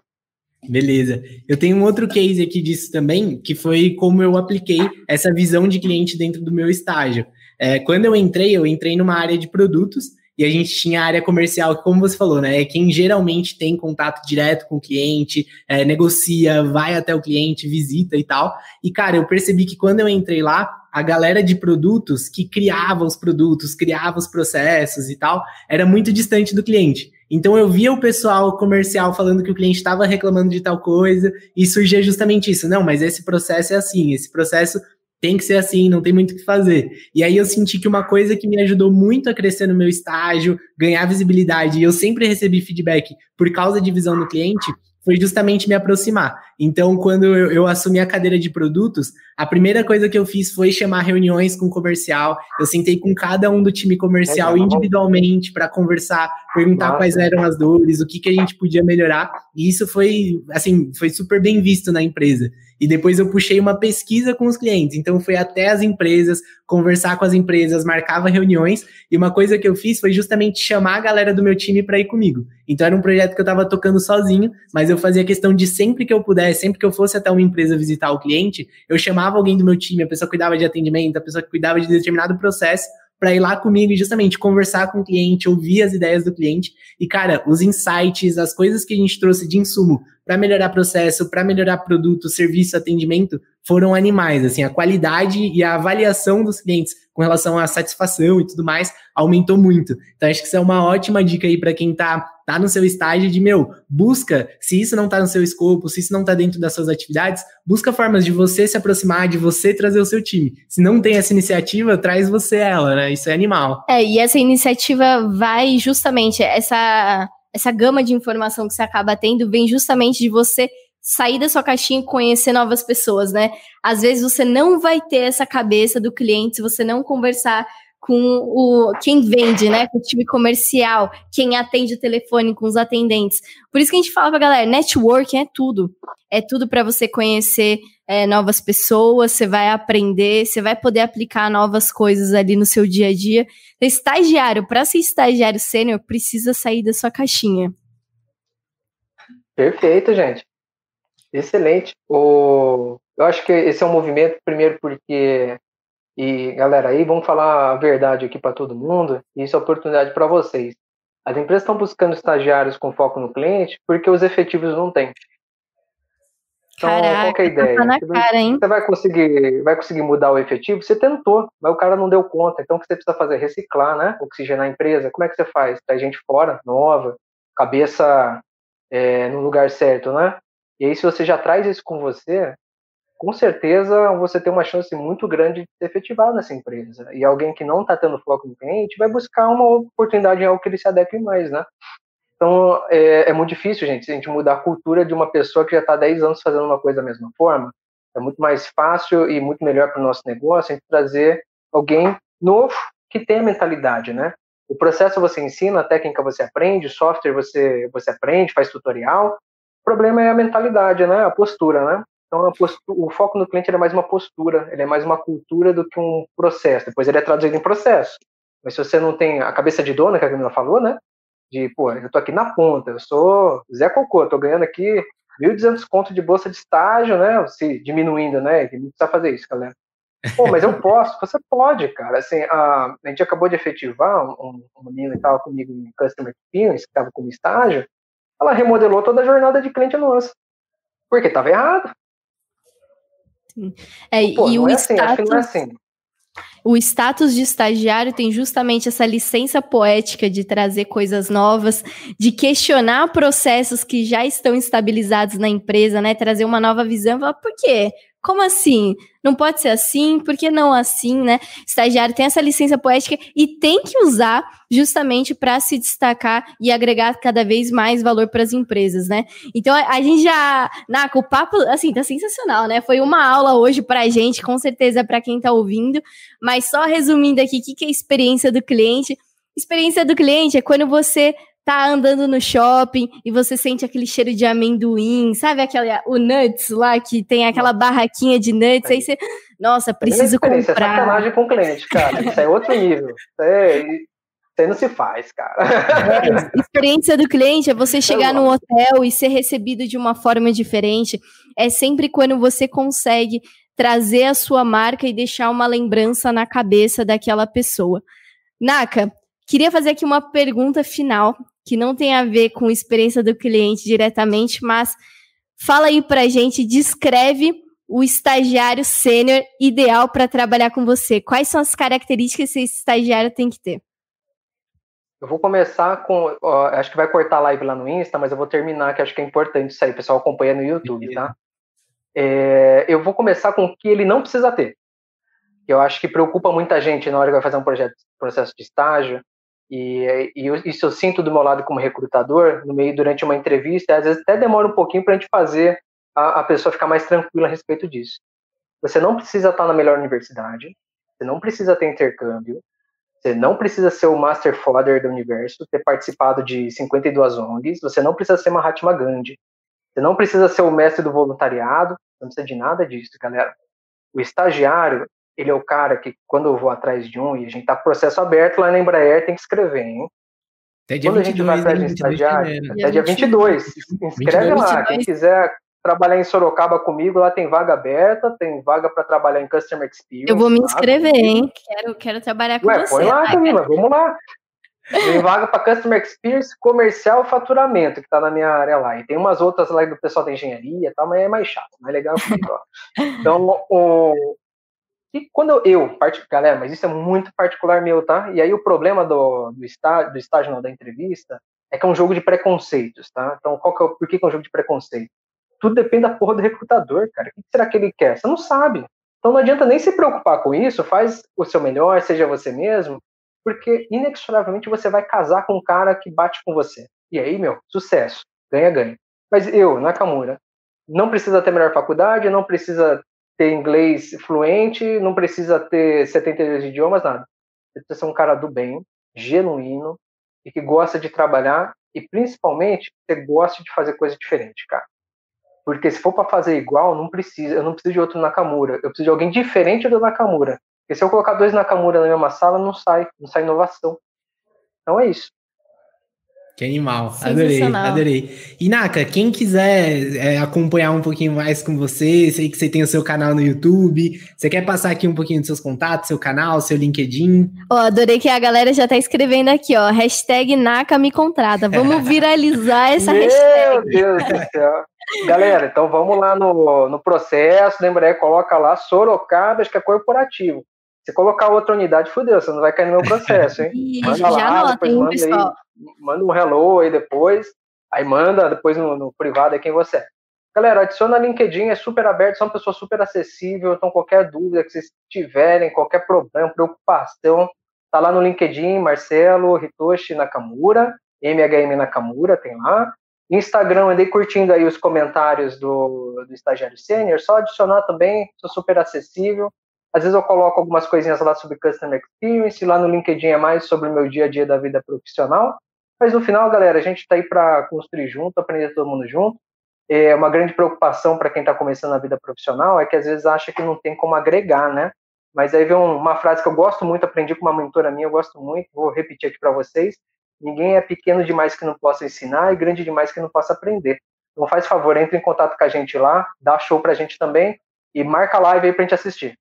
Beleza. Eu tenho um outro case aqui disso também, que foi como eu apliquei essa visão de cliente dentro do meu estágio. É, quando eu entrei, eu entrei numa área de produtos e a gente tinha a área comercial, que, como você falou, né? É quem geralmente tem contato direto com o cliente, é, negocia, vai até o cliente, visita e tal. E, cara, eu percebi que quando eu entrei lá, a galera de produtos que criava os produtos, criava os processos e tal, era muito distante do cliente. Então eu via o pessoal comercial falando que o cliente estava reclamando de tal coisa e surgia justamente isso. Não, mas esse processo é assim, esse processo tem que ser assim, não tem muito o que fazer. E aí eu senti que uma coisa que me ajudou muito a crescer no meu estágio, ganhar visibilidade, e eu sempre recebi feedback por causa de visão do cliente, foi justamente me aproximar. Então, quando eu, eu, assumi a cadeira de produtos, a primeira coisa que eu fiz foi chamar reuniões com o comercial. Eu sentei com cada um do time comercial individualmente para conversar, perguntar Nossa. quais eram as dores, o que, que a gente podia melhorar. E isso foi, assim, foi super bem visto na empresa. E depois eu puxei uma pesquisa com os clientes. Então, fui até as empresas, conversar com as empresas, marcava reuniões. E uma coisa que eu fiz foi justamente chamar a galera do meu time para ir comigo. Então, era um projeto que eu estava tocando sozinho, mas eu fazia questão de sempre que eu pudesse, sempre que eu fosse até uma empresa visitar o cliente, eu chamava alguém do meu time, a pessoa cuidava de atendimento, a pessoa cuidava de determinado processo, para ir lá comigo e justamente conversar com o cliente, ouvir as ideias do cliente. E, cara, os insights, as coisas que a gente trouxe de insumo para melhorar processo, para melhorar produto, serviço, atendimento, foram animais. Assim, a qualidade e a avaliação dos clientes com relação à satisfação e tudo mais aumentou muito. Então, acho que isso é uma ótima dica aí para quem tá, tá no seu estágio de, meu, busca, se isso não tá no seu escopo, se isso não tá dentro das suas atividades, busca formas de você se aproximar, de você trazer o seu time. Se não tem essa iniciativa, traz você ela, né? Isso é animal. É, e essa iniciativa vai justamente, essa, essa gama de informação que você acaba tendo vem justamente de você sair da sua caixinha e conhecer novas pessoas, né? Às vezes você não vai ter essa cabeça do cliente se você não conversar com o quem vende, né, com o time comercial, quem atende o telefone com os atendentes. Por isso que a gente fala pra galera, networking é tudo. É tudo para você conhecer é, novas pessoas, você vai aprender, você vai poder aplicar novas coisas ali no seu dia a dia. Estagiário, para ser estagiário sênior, precisa sair da sua caixinha. Perfeito, gente. Excelente. O... Eu acho que esse é um movimento, primeiro, porque. E, galera, aí vamos falar a verdade aqui para todo mundo, e isso é oportunidade para vocês. As empresas estão buscando estagiários com foco no cliente porque os efetivos não têm. Então, Caraca, qual é a ideia? Tá cara? Você vai conseguir, vai conseguir mudar o efetivo? Você tentou, mas o cara não deu conta. Então, o que você precisa fazer? Reciclar, né? Oxigenar a empresa. Como é que você faz? Traz gente fora, nova, cabeça é, no lugar certo, né? E aí, se você já traz isso com você, com certeza você tem uma chance muito grande de ser efetivado nessa empresa. E alguém que não está tendo foco no cliente vai buscar uma oportunidade em algo que ele se adeque mais, né? Então, é, é muito difícil, gente, a gente mudar a cultura de uma pessoa que já está 10 anos fazendo uma coisa da mesma forma. É muito mais fácil e muito melhor para o nosso negócio a gente trazer alguém novo que tenha mentalidade, né? O processo você ensina, a técnica você aprende, software você, você aprende, faz tutorial, o problema é a mentalidade, né? A postura, né? Então, postura, o foco no cliente é mais uma postura, ele é mais uma cultura do que um processo. Depois ele é traduzido em processo. Mas se você não tem a cabeça de dona, que a Camila falou, né? De, pô, eu tô aqui na ponta, eu sou Zé Cocô, tô ganhando aqui 1.200 conto de bolsa de estágio, né? Se diminuindo, né? Que não precisa fazer isso, galera. Pô, mas eu posso. Você pode, cara. Assim, a, a gente acabou de efetivar um, um menino que estava comigo em Customer Experience, que estava como estágio, ela remodelou toda a jornada de cliente nossa. Porque estava errado. Sim. É, Pô, e o é assim, status, assim, é assim. O status de estagiário tem justamente essa licença poética de trazer coisas novas, de questionar processos que já estão estabilizados na empresa, né? Trazer uma nova visão. Falar, por quê? Como assim? Não pode ser assim? Por que não assim, né? Estagiário tem essa licença poética e tem que usar justamente para se destacar e agregar cada vez mais valor para as empresas, né? Então a, a, gente já, Naco, o papo assim tá sensacional, né? Foi uma aula hoje para a gente, com certeza para quem está ouvindo. Mas só resumindo aqui, o que, que é experiência do cliente? Experiência do cliente é quando você tá andando no shopping e você sente aquele cheiro de amendoim, sabe aquela, o nuts lá que tem aquela barraquinha de nuts, aí você, nossa, preciso comprar. Isso é sacanagem com o cliente, cara, isso é outro nível, isso, é, isso aí não se faz, cara. É, experiência do cliente é você chegar no hotel e ser recebido de uma forma diferente, é sempre quando você consegue trazer a sua marca e deixar uma lembrança na cabeça daquela pessoa. Naka, queria fazer aqui uma pergunta final que não tem a ver com experiência do cliente diretamente, mas fala aí pra gente, descreve o estagiário sênior ideal para trabalhar com você. Quais são as características que esse estagiário tem que ter? Eu vou começar com. Ó, acho que vai cortar a live lá no Insta, mas eu vou terminar, que acho que é importante isso aí. O pessoal acompanha no YouTube, tá? É, eu vou começar com o que ele não precisa ter. Eu acho que preocupa muita gente na hora que vai fazer um projeto, processo de estágio. E, e isso eu sinto do meu lado como recrutador, no meio durante uma entrevista, às vezes até demora um pouquinho para a gente fazer a, a, pessoa ficar mais tranquila a respeito disso. Você não precisa estar na melhor universidade, você não precisa ter intercâmbio, você não precisa ser o Master Fodder do universo, ter participado de 52 ONGs, você não precisa ser Mahatma Gandhi, você não precisa ser o mestre do voluntariado, não precisa de nada disso, galera. O estagiário, ele é o cara que, quando eu vou atrás de um, e a gente tá com processo aberto lá na Embraer, tem que escrever, hein? Até dia quando 22, a gente vai atrás de estagiário, até dia 22, se inscreve 22, lá, quem quiser trabalhar em Sorocaba comigo, lá tem vaga aberta, tem vaga para trabalhar em Customer Experience. Eu vou me inscrever, hein? Quero, quero trabalhar com Ué, você. Põe lá, Camila, vamos lá. Tem vaga para Customer Experience, comercial faturamento, que está na minha área lá. E tem umas outras lá do pessoal da engenharia e tal, mas é mais chato, mais legal comigo, Então, o, e quando eu, galera, mas isso é muito particular meu, tá? E aí o problema do, do, estágio, do estágio, não, da entrevista, é que é um jogo de preconceitos, tá? Então, qual que é por que, que é um jogo de preconceito? Tudo depende da porra do recrutador, cara. O que será que ele quer? Você não sabe. Então não adianta nem se preocupar com isso, faz o seu melhor, seja você mesmo, porque inexoravelmente você vai casar com um cara que bate com você. E aí, meu, sucesso, ganha, ganha. Mas eu, Nakamura, não precisa ter melhor faculdade, não precisa ter inglês fluente, não precisa ter 72 idiomas, nada. Você precisa ser um cara do bem, genuíno, e que gosta de trabalhar, e principalmente, você gosta de fazer coisa diferente, cara. Porque se for para fazer igual, não precisa, eu não preciso de outro Nakamura, eu preciso de alguém diferente do Nakamura. Porque se eu colocar dois Nakamura na mesma sala, não sai, não sai inovação. Então é isso. Que animal, adorei, adorei. E Naka, quem quiser é, acompanhar um pouquinho mais com você, sei que você tem o seu canal no YouTube, você quer passar aqui um pouquinho dos seus contatos, seu canal, seu LinkedIn? Ó, oh, adorei que a galera já tá escrevendo aqui, ó, hashtag Naka me contrata. Vamos (laughs) viralizar essa Meu hashtag. Meu Deus do céu. Galera, então vamos lá no, no processo, lembra aí, coloca lá Sorocaba, acho que é corporativo. Se colocar outra unidade, fudeu, você não vai cair no meu processo, hein? manda já lá, manda pessoal. aí, manda um hello aí depois, aí manda depois no, no privado aí quem você é. Galera, adiciona LinkedIn, é super aberto, são pessoas super acessíveis, então qualquer dúvida que vocês tiverem, qualquer problema, preocupação, tá lá no LinkedIn, Marcelo Hitoshi Nakamura, MHM Nakamura, tem lá. Instagram, andei curtindo aí os comentários do, do estagiário sênior, só adicionar também, sou super acessível. Às vezes eu coloco algumas coisinhas lá sobre Customer Experience, lá no LinkedIn é mais sobre o meu dia a dia da vida profissional. Mas no final, galera, a gente está aí para construir junto, aprender todo mundo junto. É uma grande preocupação para quem está começando a vida profissional é que às vezes acha que não tem como agregar, né? Mas aí vem uma frase que eu gosto muito, aprendi com uma mentora minha, eu gosto muito, vou repetir aqui para vocês. Ninguém é pequeno demais que não possa ensinar e grande demais que não possa aprender. Então faz favor, entre em contato com a gente lá, dá show para a gente também e marca a live aí para a gente assistir.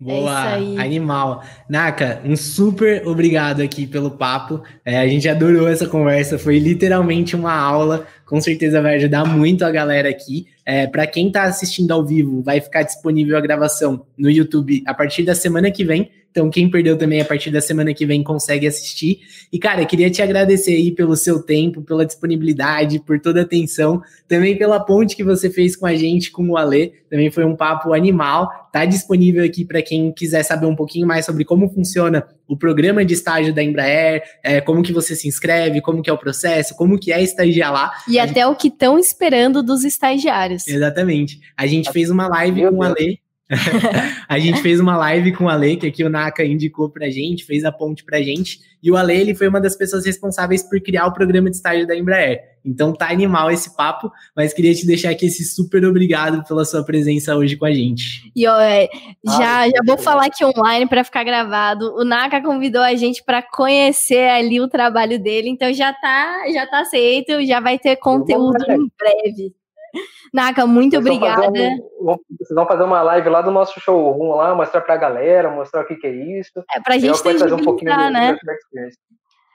É Boa, é animal. Naka, um super obrigado aqui pelo papo. É, a gente adorou essa conversa, foi literalmente uma aula. Com certeza vai ajudar muito a galera aqui. É, Para quem está assistindo ao vivo, vai ficar disponível a gravação no YouTube a partir da semana que vem. Então, quem perdeu também a partir da semana que vem consegue assistir. E, cara, queria te agradecer aí pelo seu tempo, pela disponibilidade, por toda a atenção, também pela ponte que você fez com a gente, com o Ale. Também foi um papo animal. Tá disponível aqui para quem quiser saber um pouquinho mais sobre como funciona o programa de estágio da Embraer, é, como que você se inscreve, como que é o processo, como que é estagiar lá. E a até gente... o que estão esperando dos estagiários. Exatamente. A gente fez uma live Meu com o Ale (laughs) a gente fez uma live com o Ale, que aqui o Naka indicou pra gente, fez a ponte pra gente, e o Ale, ele foi uma das pessoas responsáveis por criar o programa de estágio da Embraer. Então tá animal esse papo, mas queria te deixar aqui esse super obrigado pela sua presença hoje com a gente. E ó, é, já, ah, já vou falar aqui online para ficar gravado. O Naka convidou a gente para conhecer ali o trabalho dele, então já tá, já tá aceito, já vai ter conteúdo em breve. (laughs) Naka, muito vocês obrigada. um, vocês vão fazer uma live lá do nosso showroom lá, mostrar pra galera, mostrar o que, que é isso. É pra gente trazer um pouquinho né?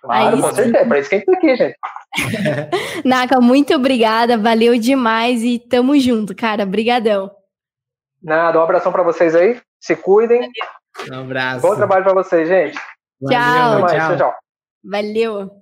Claro, Aí, com certeza. É pra isso que a gente tá aqui, gente. (laughs) Naka, muito obrigada. Valeu demais e tamo junto, cara. Brigadão. Nada, um abração pra vocês aí. Se cuidem. Um abraço. Bom trabalho pra vocês, gente. Tchau. Valeu, tchau. tchau. Valeu.